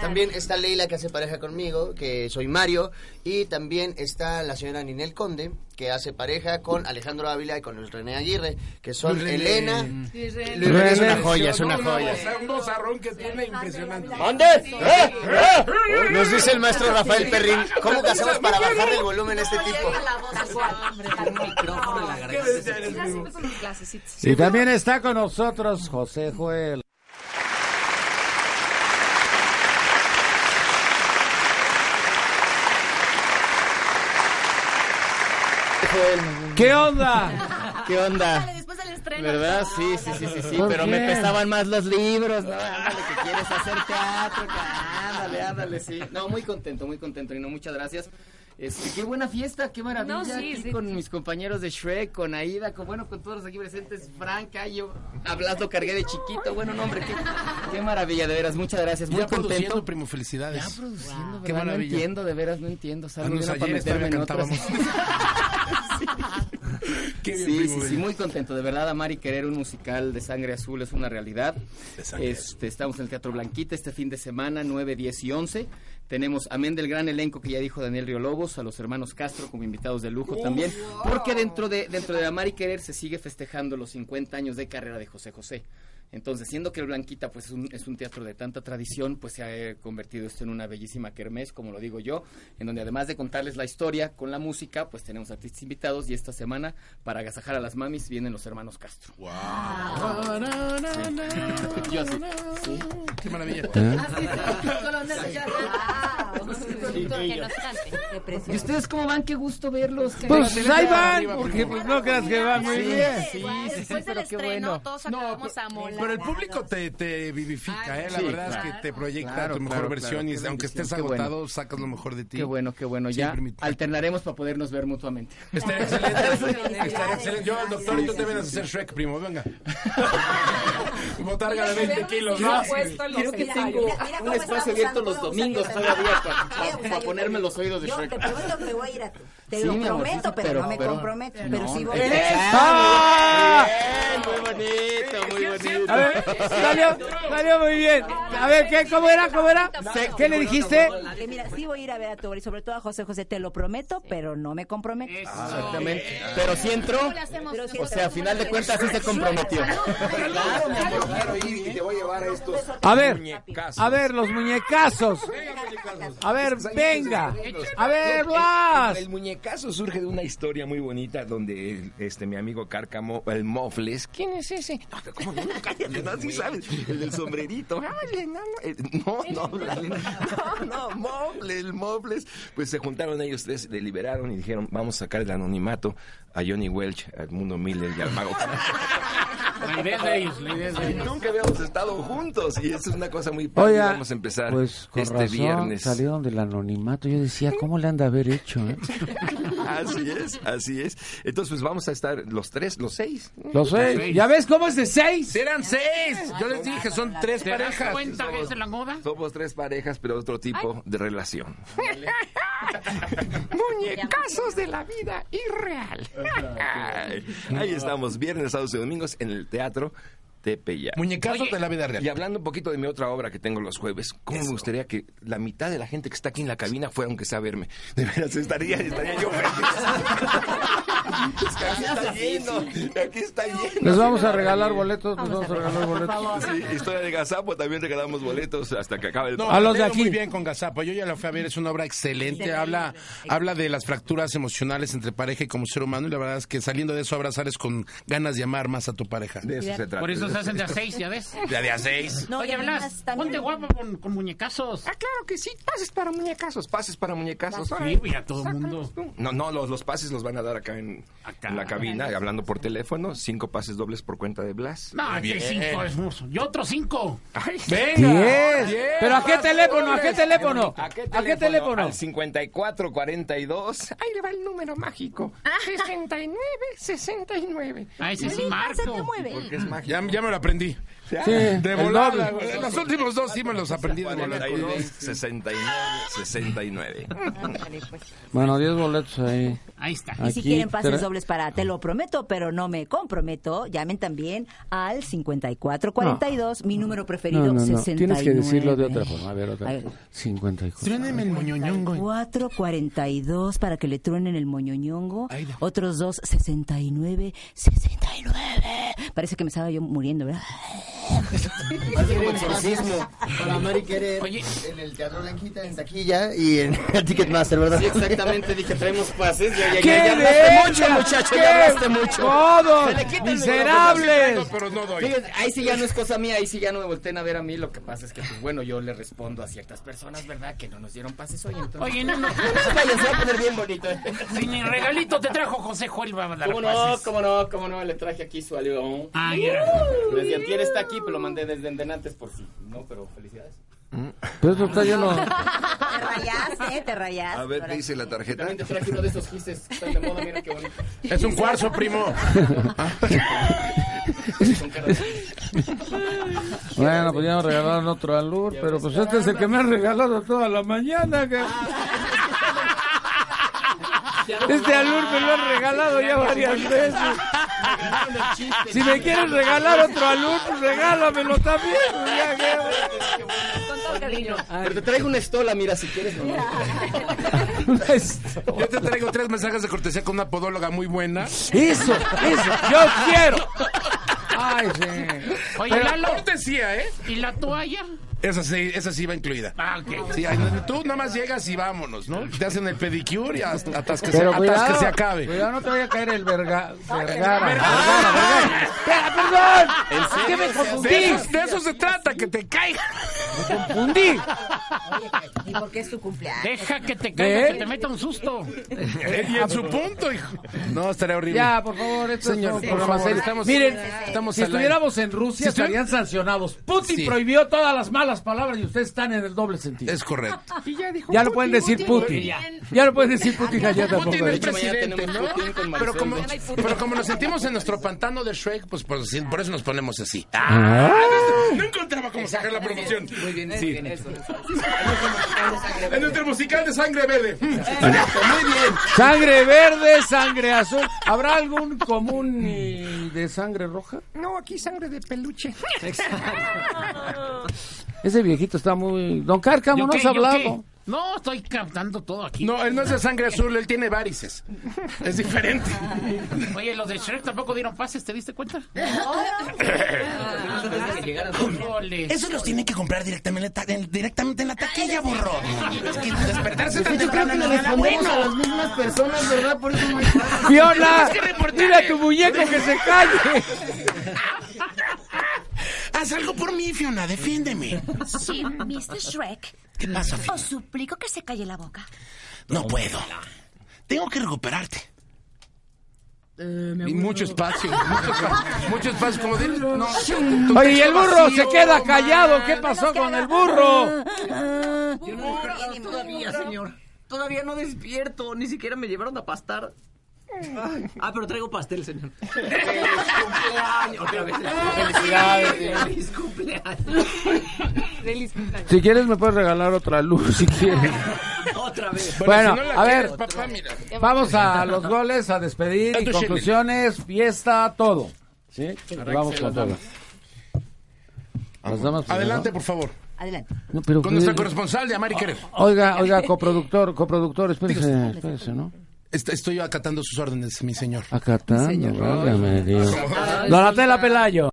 También está Leila, que hace pareja conmigo, que soy Mario. Y también está la señora Ninel Conde, que hace pareja con Alejandro Ávila y con Luis René Aguirre, que son René. Elena. Luis René. Luis René es una joya, es una joya. un bozarrón que tiene impresionante. ¿Dónde? ¿Eh? ¿Eh? Nos dice el maestro Rafael Perrín, ¿cómo hacemos para bajarle el volumen a este tipo? Y también está con nosotros José Joel. ¿Qué onda? ¿Qué onda? Después del estreno. ¿Verdad? Sí, sí, sí, sí, sí. ¿Por Pero qué? me pesaban más los libros. No, ándale, que quieres hacer teatro. que Ándale, ándale, sí. No, muy contento, muy contento. Y no, muchas gracias. Este, qué buena fiesta, qué maravilla. No, sí, aquí sí, con sí. mis compañeros de Shrek, con Aida, con, bueno, con todos los aquí presentes. Frank, yo a Blas lo cargué de chiquito. Bueno, no, hombre, qué, qué maravilla, de veras. Muchas gracias. Muy Ya produciendo, contento. primo, felicidades. Ya produciendo, Qué ¿verdad? No maravilla. entiendo, de veras, no entiendo. Salgo de para meterme en otras. bien, Sí, primo, sí, sí, muy contento. De verdad, Amar y Querer, un musical de Sangre Azul es una realidad. Este, estamos en el Teatro Blanquita este fin de semana, 9, 10 y 11. Tenemos, amén del gran elenco que ya dijo Daniel Riolobos, a los hermanos Castro como invitados de lujo también. Porque dentro de, dentro de Amar y Querer se sigue festejando los 50 años de carrera de José José. Entonces, siendo que el Blanquita pues es un, es un teatro de tanta tradición, pues se ha eh, convertido esto en una bellísima kermés, como lo digo yo, en donde además de contarles la historia con la música, pues tenemos artistas invitados y esta semana para agasajar a las mamis vienen los hermanos Castro. Yo así. Sí. Qué maravilla. Que nos cante. ¿Y ustedes cómo van? Qué gusto verlos. Pues maravilla. ahí van, arriba, porque pues no creas que van muy Sí, bien. sí, sí, sí, Después del pero qué estreno, bueno. todos No, acabamos pero, a molar. pero el público te, te vivifica, ¿eh? La Sí, verdad claro. es que te proyecta Claro, tu mejor claro, versión claro, y aunque estés agotado, sacas lo mejor de ti. Qué bueno, qué bueno. Ya alternaremos para podernos ver mutuamente. Estaría excelente. Excelente. Yo, doctor, y tú te ven a hacer Shrek, primo, venga. Botarga de 20 kilos, ¿no? Creo que tengo un espacio abierto los domingos todavía para, para ponerme los oídos de Yo te Shrek. prometo que voy a ir a tu. Te Sí, lo prometo, pero, pero- no me pero- comprometo. no, pero sí voy eh, a ir. ¡Ah! Muy bien, muy bonito, muy A ver, salió, salió muy bien. A ver, ¿qué, ¿cómo era? ¿Cómo era? ¿Qué le dijiste? Que mira, sí voy a ir a ver a tu y sobre todo a José José, te lo prometo, pero no me comprometo. Exactamente. Pero si entró, sí o sea, a final de cuentas sí se comprometió. A llevar a estos A ver, muñecazos. a ver, los muñecazos. A ver, venga. A ver, Blas. El, el muñecazo surge de una historia muy bonita donde este mi amigo Cárcamo, el Mofles, ¿quién es ese? No, ¿cómo no? Cállate, no, sí sabes, el del sombrerito. Ay, no, no, la- no, no, Mofles, el Mofles. Pues se juntaron ellos tres, deliberaron y dijeron, vamos a sacar el anonimato a Johnny Welch, al Mundo Miller y al Mago. La idea es de ellos, la idea de ellos. nunca habíamos estado juntos y eso es una cosa muy padre. Oiga, Vamos a empezar pues con este razón viernes. salieron del anonimato. Yo decía, ¿cómo le han de haber hecho? eh? Así es, así es. Entonces, pues vamos a estar los tres, los seis. Los seis. ¿Ya ves cómo es de seis? Eran seis. Yo les dije, son tres ¿Te das parejas. cuenta que es de la moda? Somos tres parejas, pero otro tipo de relación. Muñecazos de la vida irreal. Ahí estamos, viernes, sábados y domingos en el Teatro Tepeyac. Muñecazos de la vida real. Y hablando un poquito de mi otra obra que tengo los jueves, ¿cómo me gustaría que la mitad de la gente que está aquí en la cabina fuera aunque sea a verme? De veras, estaría, estaría yo feliz. Es que aquí está lleno, aquí está lleno. Les vamos a regalar boletos, les vamos a regalar boletos. Sí, historia de Gazapo, también regalamos boletos hasta que acabe el No, A los de aquí. muy bien con Gazapo. Yo ya la fui a ver, es una obra excelente. Habla, habla de las fracturas emocionales entre pareja y como ser humano. Y la verdad es que saliendo de eso, ahora sales con ganas de amar más a tu pareja. De eso se trata. Por eso se hacen de a seis, ¿ya ves? De a de a seis. No, Oye, además Blas, también- ponte guapo con, con muñecazos. Ah, claro que sí, pases para muñecazos, pases para muñecazos. Sí, mira, todo el mundo. No, no, los, los pases los van a dar acá en, Acá. en la cabina, hablando por teléfono. Cinco pases dobles por cuenta de Blas. No, aquí hay cinco es mucho. Y otros cinco. Ay, Diez. ¿Pero a qué teléfono? ¿A qué teléfono? ¿A qué ¿A qué teléfono? Al 5442. Ahí le va el número mágico. 69, 69. Ah, ese sí, Se te Marco. mueve. Porque es mágico. Ya, ya me lo aprendí. Sí, De volada. doble. Los últimos dos sí me los aprendí de volada. 42, 69, 69. Ándale, pues. Bueno, 10 boletos ahí. Ahí está. Y si Aquí, quieren pases dobles para Te lo prometo, pero no me comprometo, llamen también al 5442, mi número preferido, No, no, no. 69. Tienes que decirlo de otra forma. A ver, otra. A ver. 54. Tréneme el moñoñongo. 442 para que le truenen el moñoñongo. No. Otros dos, 69, 69. Parece que me estaba yo muriendo, ¿verdad? Exorcismo para Mari Querer Oye. en el Teatro Blanquita, en taquilla y en Ticketmaster, ¿verdad? Sí, exactamente, dije, traemos pases. Ya, ya, ¡Qué ya, ya hablaste mucho, muchacho, ¡Qué ya hablaste mucho. ¡Miserables! Pero no doy. Fíjense, ahí sí ya no es cosa mía, ahí sí ya no me volteen a ver a mí. Lo que pasa es que, pues bueno, yo le respondo a ciertas personas, ¿verdad? Que no nos dieron pases hoy. Entonces... Oye, no, no. Vaya, se va a poner bien bonito. Si ni regalito te trajo José Joel, va a dar ¿Cómo no? pases. ¿Cómo no? ¿Cómo no? Le traje aquí su alión. Ah, ya. Desde está aquí, pero lo mandé desde antes por si. No, pero felicidades. Pero esto está lleno. Te rayaste, te rayaste. A ver, ¿qué dice la tarjeta? También te traje uno de esos gistes que están de moda, mira qué bonito. Es un cuarzo, primo. Con cara de- Bueno, pues ya me regalaron otro alur, pero pues este es el que me han regalado toda la mañana. que- Este alur me lo han regalado ya varias veces. Si me quieres regalar otro alur, pues regálamelo también. pues ya que- Pero te traigo una estola, mira, si quieres. No, Yo te traigo tres mensajes de cortesía con una podóloga muy buena. Eso, eso, yo quiero. Ay, sí. Oye, Pero Lalo, cortesía, ¿eh? ¿y la toalla? Esa sí, esa sí va incluida. Ah, ok. Sí, ahí, tú nada más llegas y vámonos, ¿no? Te hacen el pedicure y hasta, hasta que, se, Pero hasta cuidado, que se acabe. cuidado, no te vaya a caer el verga, vergara, vergara, vergara. Espera, perdón. Que me confundí. De eso, de eso se trata, que te caiga. Me confundí. ¿Y por qué es tu cumpleaños? Deja que te caiga, ¿Eh? que te meta un susto. Y en su punto, hijo. No, estaría horrible. Ya, por favor, esto Señor, es por programa favor, estamos- Miren, estamos si estuviéramos en Rusia Si estarían sancionados. Putin Sí. prohibió todas las malas palabras y ustedes están en el doble sentido. Es correcto. Y ya dijo Ya lo pueden decir Putin. Ya lo pueden decir Putin allá tampoco. Putin Pero como, pero nos sentimos en nuestro pantano de Shrek, pues por, por eso nos ponemos así. Ah. No encontraba cómo sacar la promoción. Muy bien, Sí. bien, eso. En nuestro musical de sangre verde. Muy bien. Sangre verde, sangre azul. ¿Habrá algún común y de sangre roja? No, aquí sangre de peluche. Ese viejito está muy... Don Cárcamo, ¿Yo no has ¿Yo hablado. No, estoy captando todo aquí. No, él no es de sangre azul, él tiene varices. Es diferente. Oye, los de Shrek tampoco dieron pases, ¿te diste cuenta? Esos los tienen que comprar directamente, en la ta- en- directamente en la taquilla, burro. Es que despertarse tan temprano no era bueno. a las mismas personas, ¿verdad? Por eso me ¡Fiona! Es que reportaje. ¡Dile a tu muñeco que se calle! Haz algo por mí, Fiona, defiéndeme. Sí, Mr. Shrek. ¿Qué pasa, Fiona? Os suplico que se calle la boca. No puedo. Tengo que recuperarte. Eh, Y mucho espacio, mucho espacio, mucho espacio, como de, no, Oye, y el burro se queda callado. ¿Qué pasó con el burro? Yo no he todavía, señor. Todavía no despierto. Ni siquiera me llevaron a pastar. Ah, pero traigo pastel, señor. ¡Feliz cumpleaños! Otra vez. Felicidades. ¡Feliz cumpleaños! Feliz cumpleaños. Si quieres me puedes regalar otra luz, si quieres. Otra vez. Bueno, si no a quieres, ver, papá, mira. vamos a los goles, a despedir y conclusiones, fiesta, todo. ¿Sí? Y vamos con las todo. damas. Las damas primero. Adelante, por favor. Adelante. No, pero Con nuestra corresponsal de Amari Querer. Oiga, oiga, coproductor, coproductor, espérese, espérese, ¿no? Est- Estoy acatando sus órdenes, mi señor. Acatando, Señor. válgame Dios. Donatella Pelayo.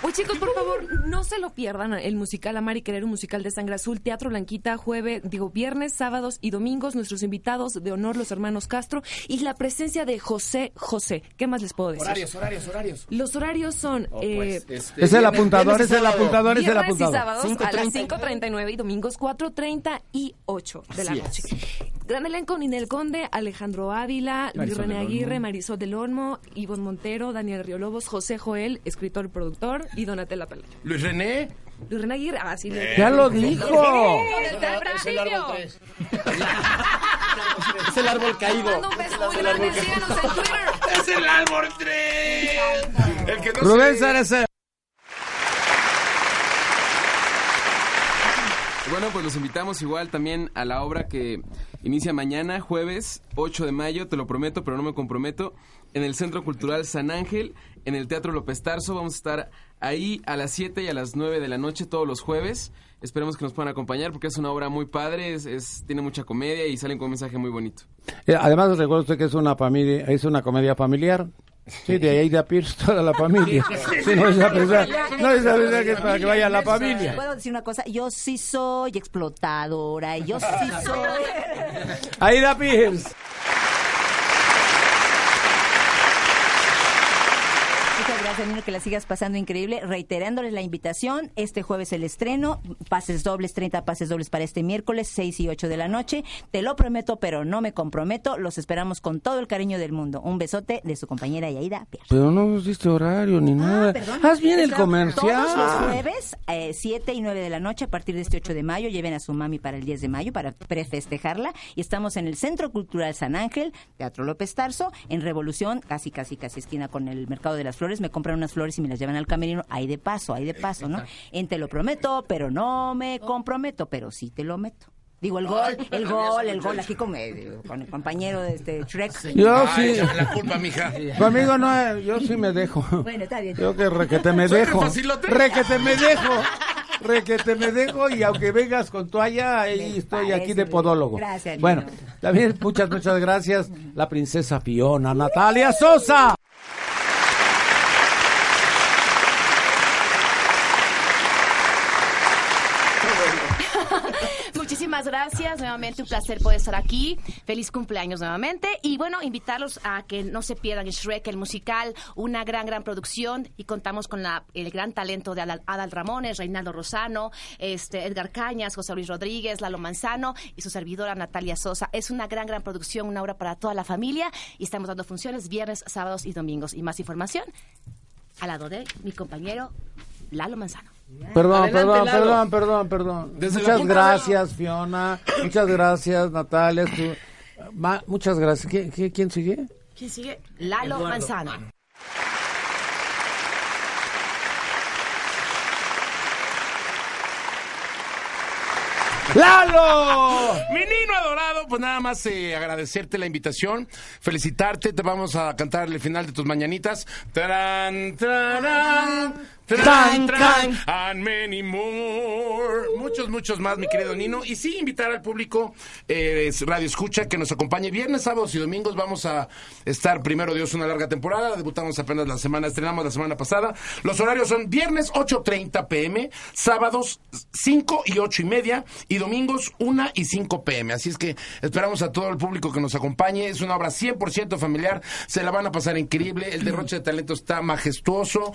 Pues chicos, por favor, no se lo pierdan. El musical Amar y Querer, un musical de sangre azul, Teatro Blanquita, jueves, digo, viernes, sábados y domingos. Nuestros invitados de honor, los hermanos Castro, y la presencia de José José. ¿Qué más les puedo decir? Horarios, horarios, horarios. Los horarios son Oh, eh, pues, este, Es el apuntador, es el apuntador, es el viernes y apuntador. sábados a las 5:30. 5.39 y domingos 4.30 y 8 de la Así noche. Gran elenco, Ninel Conde, Alejandro Ávila, Luis René. Aguirre, Marisol del Olmo, Ivonne Montero, Daniel Riolobos, José Joel, escritor y productor, y Donatella Pelayo. Luis René. Luis René Aguirre, ah, sí. le- Ya lo dijo. Es el árbol principio. 3. Es el árbol caído. Un beso muy el árbol grande, síganos en Twitter. ¡Es el árbol 3! El que no Rubén se- Cerecer. Bueno, pues los invitamos igual también a la obra que inicia mañana, jueves 8 de mayo, te lo prometo, pero no me comprometo, en el Centro Cultural San Ángel, en el Teatro López Tarso. Vamos a estar ahí a las 7 y a las 9 de la noche todos los jueves. Esperemos que nos puedan acompañar porque es una obra muy padre, es, es- tiene mucha comedia y salen con un mensaje muy bonito. Eh, Además, recuerda usted que es una familia, es una comedia familiar. Sí, de ahí de Pierce, toda la familia. Sí, no es a pensar, no es a pensar que es para que vaya la familia. ¿Puedo decir una cosa? Yo sí soy explotadora. Yo sí soy... Aida Pierce. Nino, que la sigas pasando increíble. Reiterándoles la invitación, este jueves el estreno, pases dobles, 30 pases dobles para este miércoles, 6 y 8 de la noche. Te lo prometo, pero no me comprometo. Los esperamos con todo el cariño del mundo. Un besote de su compañera Yaida Pierre. Pero no nos diste horario ni nada. Haz bien el Está Todos los comercial. jueves, eh, 7 y 9 de la noche, a partir de este 8 de mayo, lleven a su mami para el 10 de mayo, para prefestejarla. Y estamos en el Centro Cultural San Ángel, Teatro López Tarso, en Revolución, casi, casi, casi esquina con el Mercado de las Flores. Me compran unas flores y me las llevan al camerino. Ahí de paso, ahí de paso, ¿no? En te lo prometo, pero no me comprometo, pero sí te lo meto. Digo, el gol, el gol, el gol, aquí con, eh, con el compañero de este Shrek. Yo sí. la culpa, mija. Conmigo no, yo sí me dejo. Bueno, está bien. Yo que requete me dejo. Requete me dejo. Requete me dejo y aunque vengas con toalla, ahí estoy aquí de podólogo. Gracias, Bueno, también muchas, muchas gracias. La princesa Fiona, Natalia Sosa. Muchísimas gracias, nuevamente un placer poder estar aquí. Feliz cumpleaños nuevamente y bueno, invitarlos a que no se pierdan Shrek, el musical, una gran, gran producción y contamos con la, el gran talento de Adal, Ramones, Reinaldo Rosano, este, Edgar Cañas, José Luis Rodríguez, Lalo Manzano y su servidora Natalia Sosa. Es una gran, gran producción, una obra para toda la familia y estamos dando funciones viernes, sábados y domingos. Y más información al lado de mi compañero Lalo Manzano. Perdón, Adelante, perdón, Lalo. perdón, perdón, perdón. Desde muchas gracias, Fiona. Muchas gracias, Natalia. tú- Ma- muchas gracias. ¿Qui- qui- quién sigue? ¿Quién sigue? Lalo Eduardo. Manzano. ¡Lalo! Mi niño adorado, pues nada más eh, agradecerte la invitación, felicitarte, te vamos a cantar el final de tus mañanitas. Tarán, tarán, Tan. tarán, and many more. Muchos, muchos más, mi querido Nino. Y sí, invitar al público eh, Radio Escucha que nos acompañe viernes, sábados y domingos. Vamos a estar primero Dios una larga temporada. Debutamos apenas la semana, estrenamos la semana pasada. Los horarios son viernes 8.30 pm, sábados 5 y 8 y media y domingos 1 y 5 pm. Así es que esperamos a todo el público que nos acompañe. Es una obra 100% familiar. Se la van a pasar increíble. El derroche de talento está majestuoso.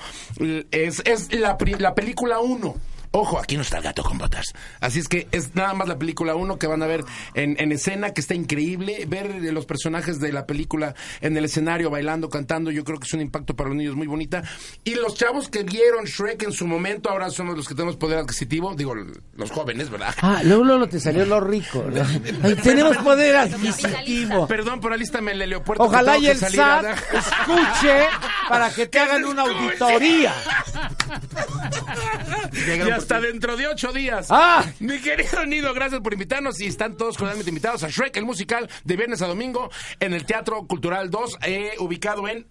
Es, es la, la película 1. Ojo, aquí no está el gato con botas. Así es que es nada más la película 1 que van a ver en, en escena, que está increíble. Ver los personajes de la película en el escenario, bailando, cantando, yo creo que es un impacto para los niños muy bonita. Y los chavos que vieron Shrek en su momento, ahora somos los que tenemos poder adquisitivo. Digo, los jóvenes, ¿verdad? Ah, luego, luego te salió lo rico. ¿no? Ay, tenemos poder adquisitivo. Perdón, pero alístame el heliopuerto. que Ojalá y el a SAT escuche para que te hagan una auditoría. Y hasta dentro de ocho días. ¡Ah! Mi querido Nido, gracias por invitarnos y están todos cordialmente invitados a Shrek, el musical, de viernes a domingo en el Teatro Cultural 2, eh, ubicado en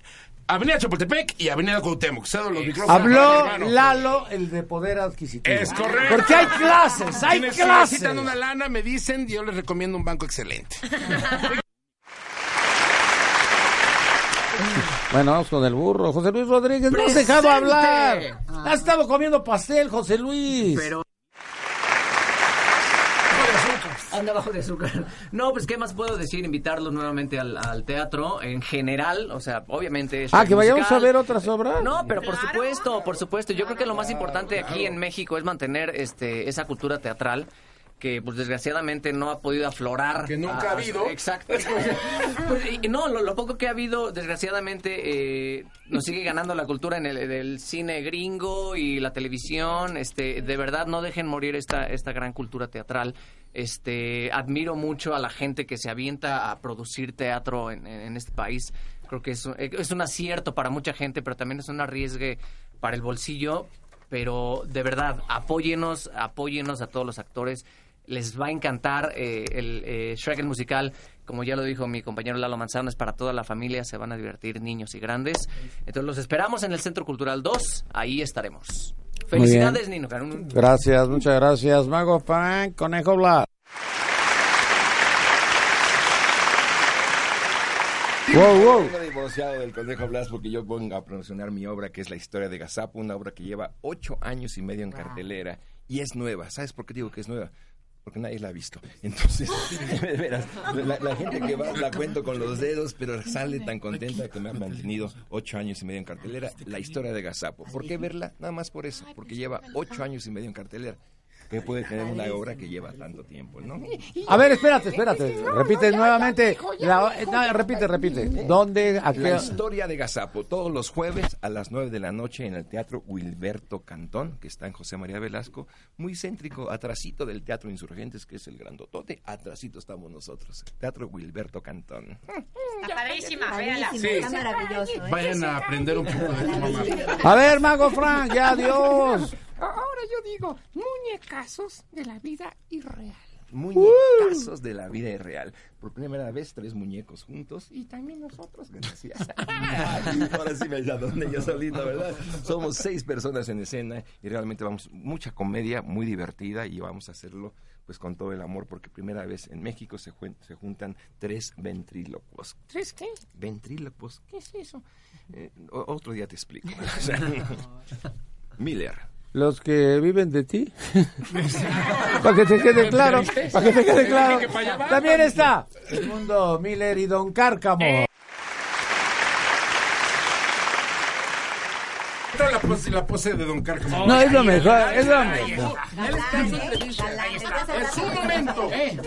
Avenida Chapultepec y Avenida Cuauhtémoc. Cedo los micrófonos a mi Habló hermano. Lalo, el de poder adquisitivo. Es correcto. Porque hay clases, hay Quienes clases. necesitan una lana, me dicen, y yo les recomiendo un banco excelente. Bueno, vamos con el burro. José Luis Rodríguez, no has dejado hablar. Has estado comiendo pastel, José Luis. Pero... Anda bajo de azúcar. No, pues qué más puedo decir, invitarlos nuevamente al, al teatro en general, o sea, obviamente... Ah, que vayamos musical. a ver otras obras. No, pero por supuesto, por supuesto. Yo creo que lo más importante aquí en México es mantener este esa cultura teatral que pues desgraciadamente no ha podido aflorar. Que nunca ha habido. Exacto. Pues, no, lo, lo poco que ha habido, desgraciadamente, eh, nos sigue ganando la cultura en el, en el cine gringo y la televisión. Este, de verdad, no dejen morir esta, esta gran cultura teatral. Este, admiro mucho a la gente que se avienta a producir teatro en, este país. Creo que es, un- es un acierto para mucha gente, pero también es un arriesgue para el bolsillo. Pero de verdad, apóyenos, apóyenos a todos los actores. Les va a encantar eh, el eh, Shrek el musical. Como ya lo dijo mi compañero Lalo Manzano, es para toda la familia. Se van a divertir niños y grandes. Entonces los esperamos en el Centro Cultural 2. Ahí estaremos. Felicidades, Nino. Gracias, muchas gracias. Mago Frank, Conejo Blas. Wow, wow. Vengo divorciado del Conejo Blas porque yo pongo a promocionar mi obra que es la historia de Gazapo, una obra que lleva ocho años y medio en cartelera y es nueva. ¿Sabes por qué digo que es nueva? Porque nadie la ha visto. Entonces, de veras, la, la gente que va la cuento con los dedos, pero sale tan contenta que me ha mantenido ocho años y medio en cartelera. La historia de Gazapo. ¿Por qué verla? Nada más por eso, porque lleva ocho años y medio en cartelera. ¿Qué puede tener una obra que lleva tanto tiempo, no? A ver, espérate, espérate. Repite nuevamente. La- eh, no, repite, repite. ¿Dónde? ¿A La historia de Gazapo, todos los jueves a las 9 de la noche en el Teatro Wilberto Cantón, que está en José María Velasco, muy céntrico, atrasito del Teatro Insurgentes, que es el grandotote, atrasito estamos nosotros. Teatro Wilberto Cantón. Está padrísima, véala. Sí. Está maravilloso. Vayan a aprender un poco de tu mamá. A ver, Mago Frank, ya adiós. Yo digo, muñecazos de la vida irreal. Muñecazos de la vida real. Por primera vez, tres muñecos juntos y también nosotros, gracias. Ahora sí me dónde yo solito, ¿verdad? Somos seis personas en escena y realmente vamos, mucha comedia, muy divertida y vamos a hacerlo pues con todo el amor porque primera vez en México se, se juntan tres ventrílocuos. ¿Tres qué? ¿Ventrílocuos? ¿Qué es eso? Eh, otro día te explico. Miller. Los que viven de ti. para que te quede claro. Para que te quede claro. También está el mundo Miller y Don Cárcamo. Esta es la pose, la pose de Don Cárcamo. No, es lo mejor, es lo mejor. Es un momento. Eh.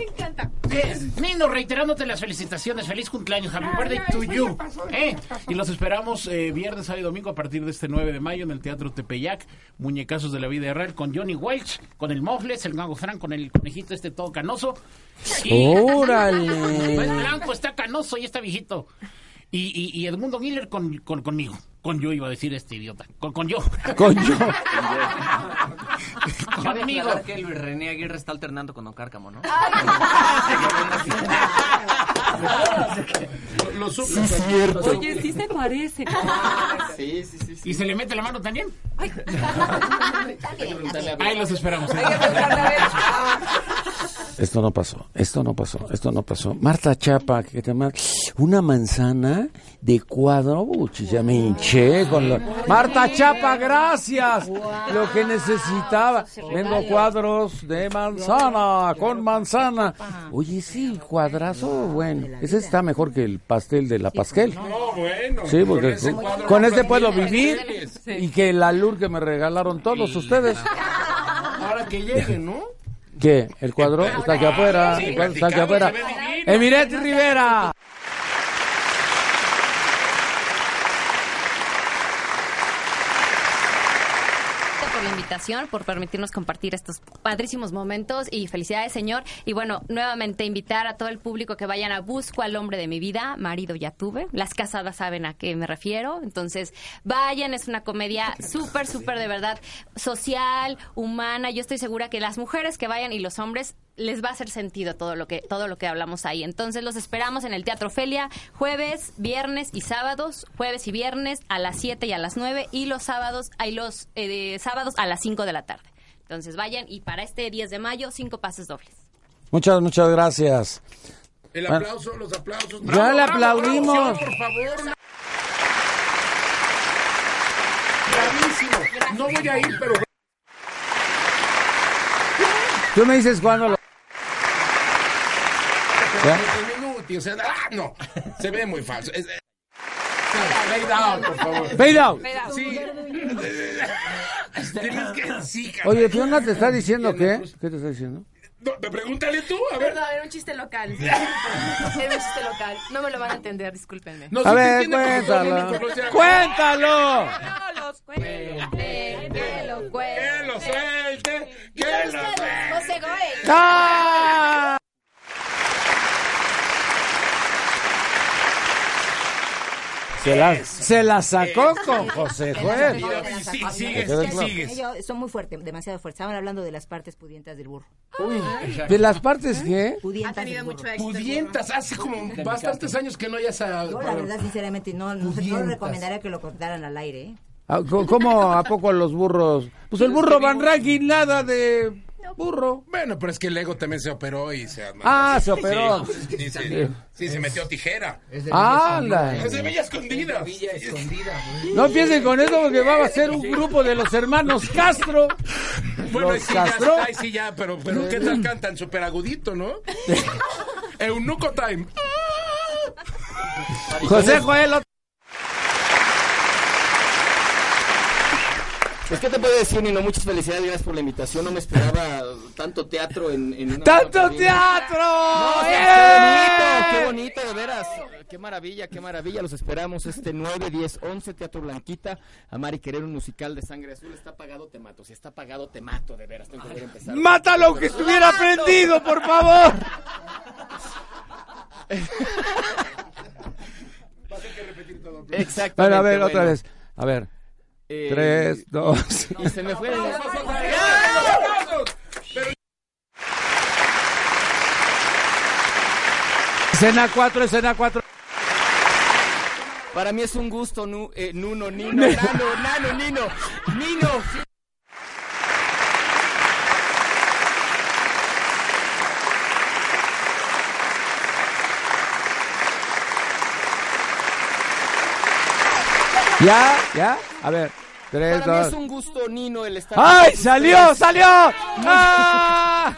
Eh, Nino, reiterándote las felicitaciones. Feliz cumpleaños. Happy birthday to you. Eh. Y los esperamos eh, viernes, sábado y domingo a partir de este 9 de mayo en el Teatro Tepeyac. Muñecazos de la vida real con Johnny Welch, con el Mofles, el Mago Frank, con el conejito este todo canoso. ¡Órale! Pues blanco, está canoso y está viejito. Y, y, y Edmundo Miller con, con- conmigo. Con yo iba a decir este idiota. Con, con yo. Con yo. Conmigo. que Luis René Aguirre está alternando con Don Cárcamo, ¿no? Lo cierto. Oye, sí se parece. Sí, sí, sí. ¿Y se le mete la mano también? Ahí los esperamos. ¿eh? Esto no pasó, esto no pasó, esto no pasó. Marta Chapa, que te ma- una manzana de cuadro, uchi, ya me hinché con lo... Marta Chapa, gracias. Lo que necesitaba. Vendo cuadros de manzana, con manzana. Oye, sí, cuadrazo, bueno. Ese está mejor que el pastel de la pasquel. No, bueno. Sí, porque con, este te puedo vivir y que la lur que me regalaron todos ustedes. Ahora que llegue, ¿no? ¿Qué? ¿El cuadro? Está aquí afuera. Sí, el cuadro está aquí afuera. se ve divino. Emiret Rivera. por la invitación, por permitirnos compartir estos padrísimos momentos y felicidades, señor. Y bueno, nuevamente invitar a todo el público que vayan a Busco al hombre de mi vida, marido ya tuve. Las casadas saben a qué me refiero. Entonces, vayan, es una comedia súper, súper de verdad social, humana. Yo estoy segura que las mujeres que vayan y los hombres les va a hacer sentido todo lo que todo lo que hablamos ahí. Entonces los esperamos en el Teatro Felia jueves, viernes y sábados, jueves y viernes a las 7 y a las 9 y los sábados hay los eh, sábados a las 5 de la tarde. Entonces vayan y para este 10 de mayo cinco pases dobles. Muchas, muchas gracias. El Bueno. aplauso, los aplausos. Ya le aplaudimos. bravo, por favor. Bravísimo. No voy a ir, pero Tú me dices cuándo lo... ¿Ya? Es inútil, o sea, ah, no, se ve muy falso. Es- eh, Fade out, por favor. Fade out. Sí. Tienes que, sí. Oye, Fiona te está diciendo qué? ¿Qué te está diciendo? No, pregúntale tú, a ver. Perdón, era un chiste local. Era un chiste local. No me lo van a entender, discúlpenme. No, A te ver, cuéntalo. ¡Cuéntalo! Que lo Que lo suelte, que lo suelte. José Goey. ¡Ah! Se la, se la sacó con José Joel. Sí, sigue, son muy fuertes, demasiado fuertes. Estaban hablando de las partes pudientas del burro. Uy, ¿de las partes qué? Pudientas del burro. Pudientas, hace como bastantes años que no hayas a... Yo, la verdad, sinceramente, no, no, recomendaría que lo contaran al aire. ¿eh? Ah, ¿Cómo a poco los burros? Pues el burro Van Ranking nada de burro. Bueno, pero es que el ego también se operó y se... Ah, se operó. Sí, sí, sí, sí, se metió tijera. ¡Hala! Es de Villa Escondida. No empiecen con eso porque va a ser un grupo de los hermanos Castro. Bueno, los sí, ya, Castro. ahí sí ya, pero, pero ¿qué tal cantan? Súper agudito, ¿no? Eunuco Time. José Joel. Pues, ¿qué te puedo decir, Nino? Muchas felicidades, gracias por la invitación. No me esperaba tanto teatro en, en una ¡Tanto teatro! No, ¡Eh! qué bonito, qué bonito, de veras. Qué maravilla, qué maravilla. Los esperamos este 9, 10, 11, Teatro Blanquita. Amar y querer un musical de sangre azul. Está pagado, te mato. Si está pagado, te mato, de veras. Tengo que volver a empezar. ¡Mátalo que estuviera prendido, por favor! Exactamente. Bueno, a ver, otra vez. A ver. Eh, Tres, dos. Y se me fue. Escena 4, escena 4. Para mí es un gusto, nu, eh, Nuno, Nino, Nano, Nano, Nino, Nino. ¿Ya? ¿Ya? A ver. Tres, Para mí es dos. un gusto, Nino, el estar. ¡Ay, salió, salió! ¡Ah!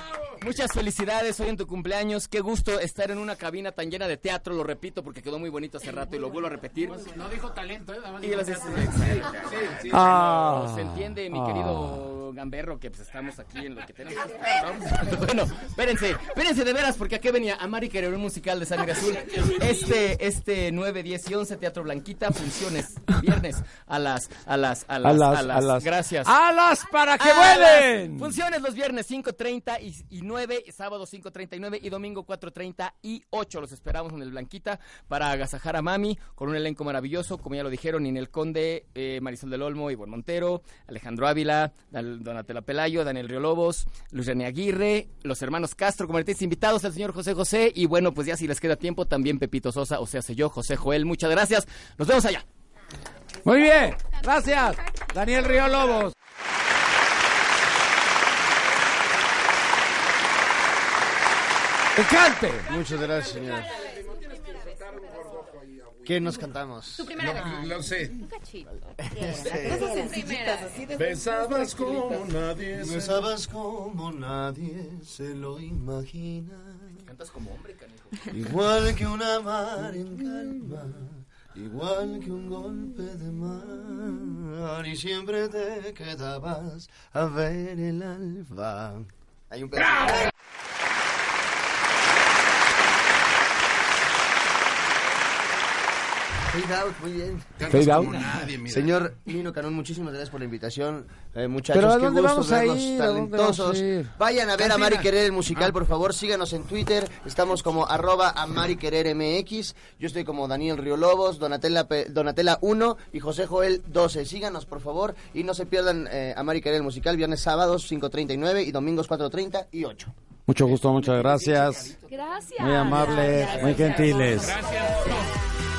Muchas felicidades hoy en tu cumpleaños. Qué gusto estar en una cabina tan llena de teatro. Lo repito porque quedó muy bonito hace rato y lo vuelvo a repetir. No dijo talento, ¿eh? Nada más Y gracias. teatro. Sí, sí, sí, Ah. no, se entiende, mi Ah. querido gamberro que pues estamos aquí en lo que tenemos. Bueno, espérense, espérense de veras, porque aquí venía Amari querer un musical de Sangre Azul. Este, este 9, 10 y 11, Teatro Blanquita, funciones viernes a las, a las, a las, A las- a las, a las- gracias. ¡Alas para que vuelen! Funciones los viernes 5.30 y, y 9, sábado 5.39 y domingo 4.30 y 8. Los esperamos en el Blanquita para agasajar a Mami con un elenco maravilloso, como ya lo dijeron, Ninel Conde, eh, Marisol del Olmo, Ivonne Montero, Alejandro Ávila, Donatella Pelayo, Daniel Riolobos, Luis René Aguirre, los hermanos Castro como artistas invitados, el señor José José y bueno, pues ya si les queda tiempo, también Pepito Sosa, o sea, sé yo, José Joel. Muchas gracias. Nos vemos allá. Muy bien, gracias. Daniel Río Lobos. ¡Cante! Muchas gracias, señor. ¿Qué nos cantamos? Tu primera vez. Lo sé. Un cachito. Besabas como nadie. se- Besabas como nadie se lo imagina. Cantas como hombre, canijo. Igual que una mar en calma, igual que un golpe de mar, y siempre te quedabas a ver el alba. Hay un pedacito. Fade out, muy bien. Fade como out. nadie, mira. Señor Nino Canón, muchísimas gracias por la invitación. Eh, muchachos, Pero ¿a qué dónde gusto vamos a verlos ir? ¿A dónde talentosos. vamos a ir? Vayan a ver a. Mari Querer el musical, Ah. por favor, síganos en Twitter. Estamos como arroba a Mari Querer MX. Yo estoy como Daniel Río Lobos, Donatella, Donatella 1 y José Joel 12. Síganos, por favor, y no se pierdan eh, a Mari Querer el musical, viernes sábados 5.39 y domingos 4.30 y 8. Mucho gusto, muchas gracias. Gracias. Muy amables, muy gentiles.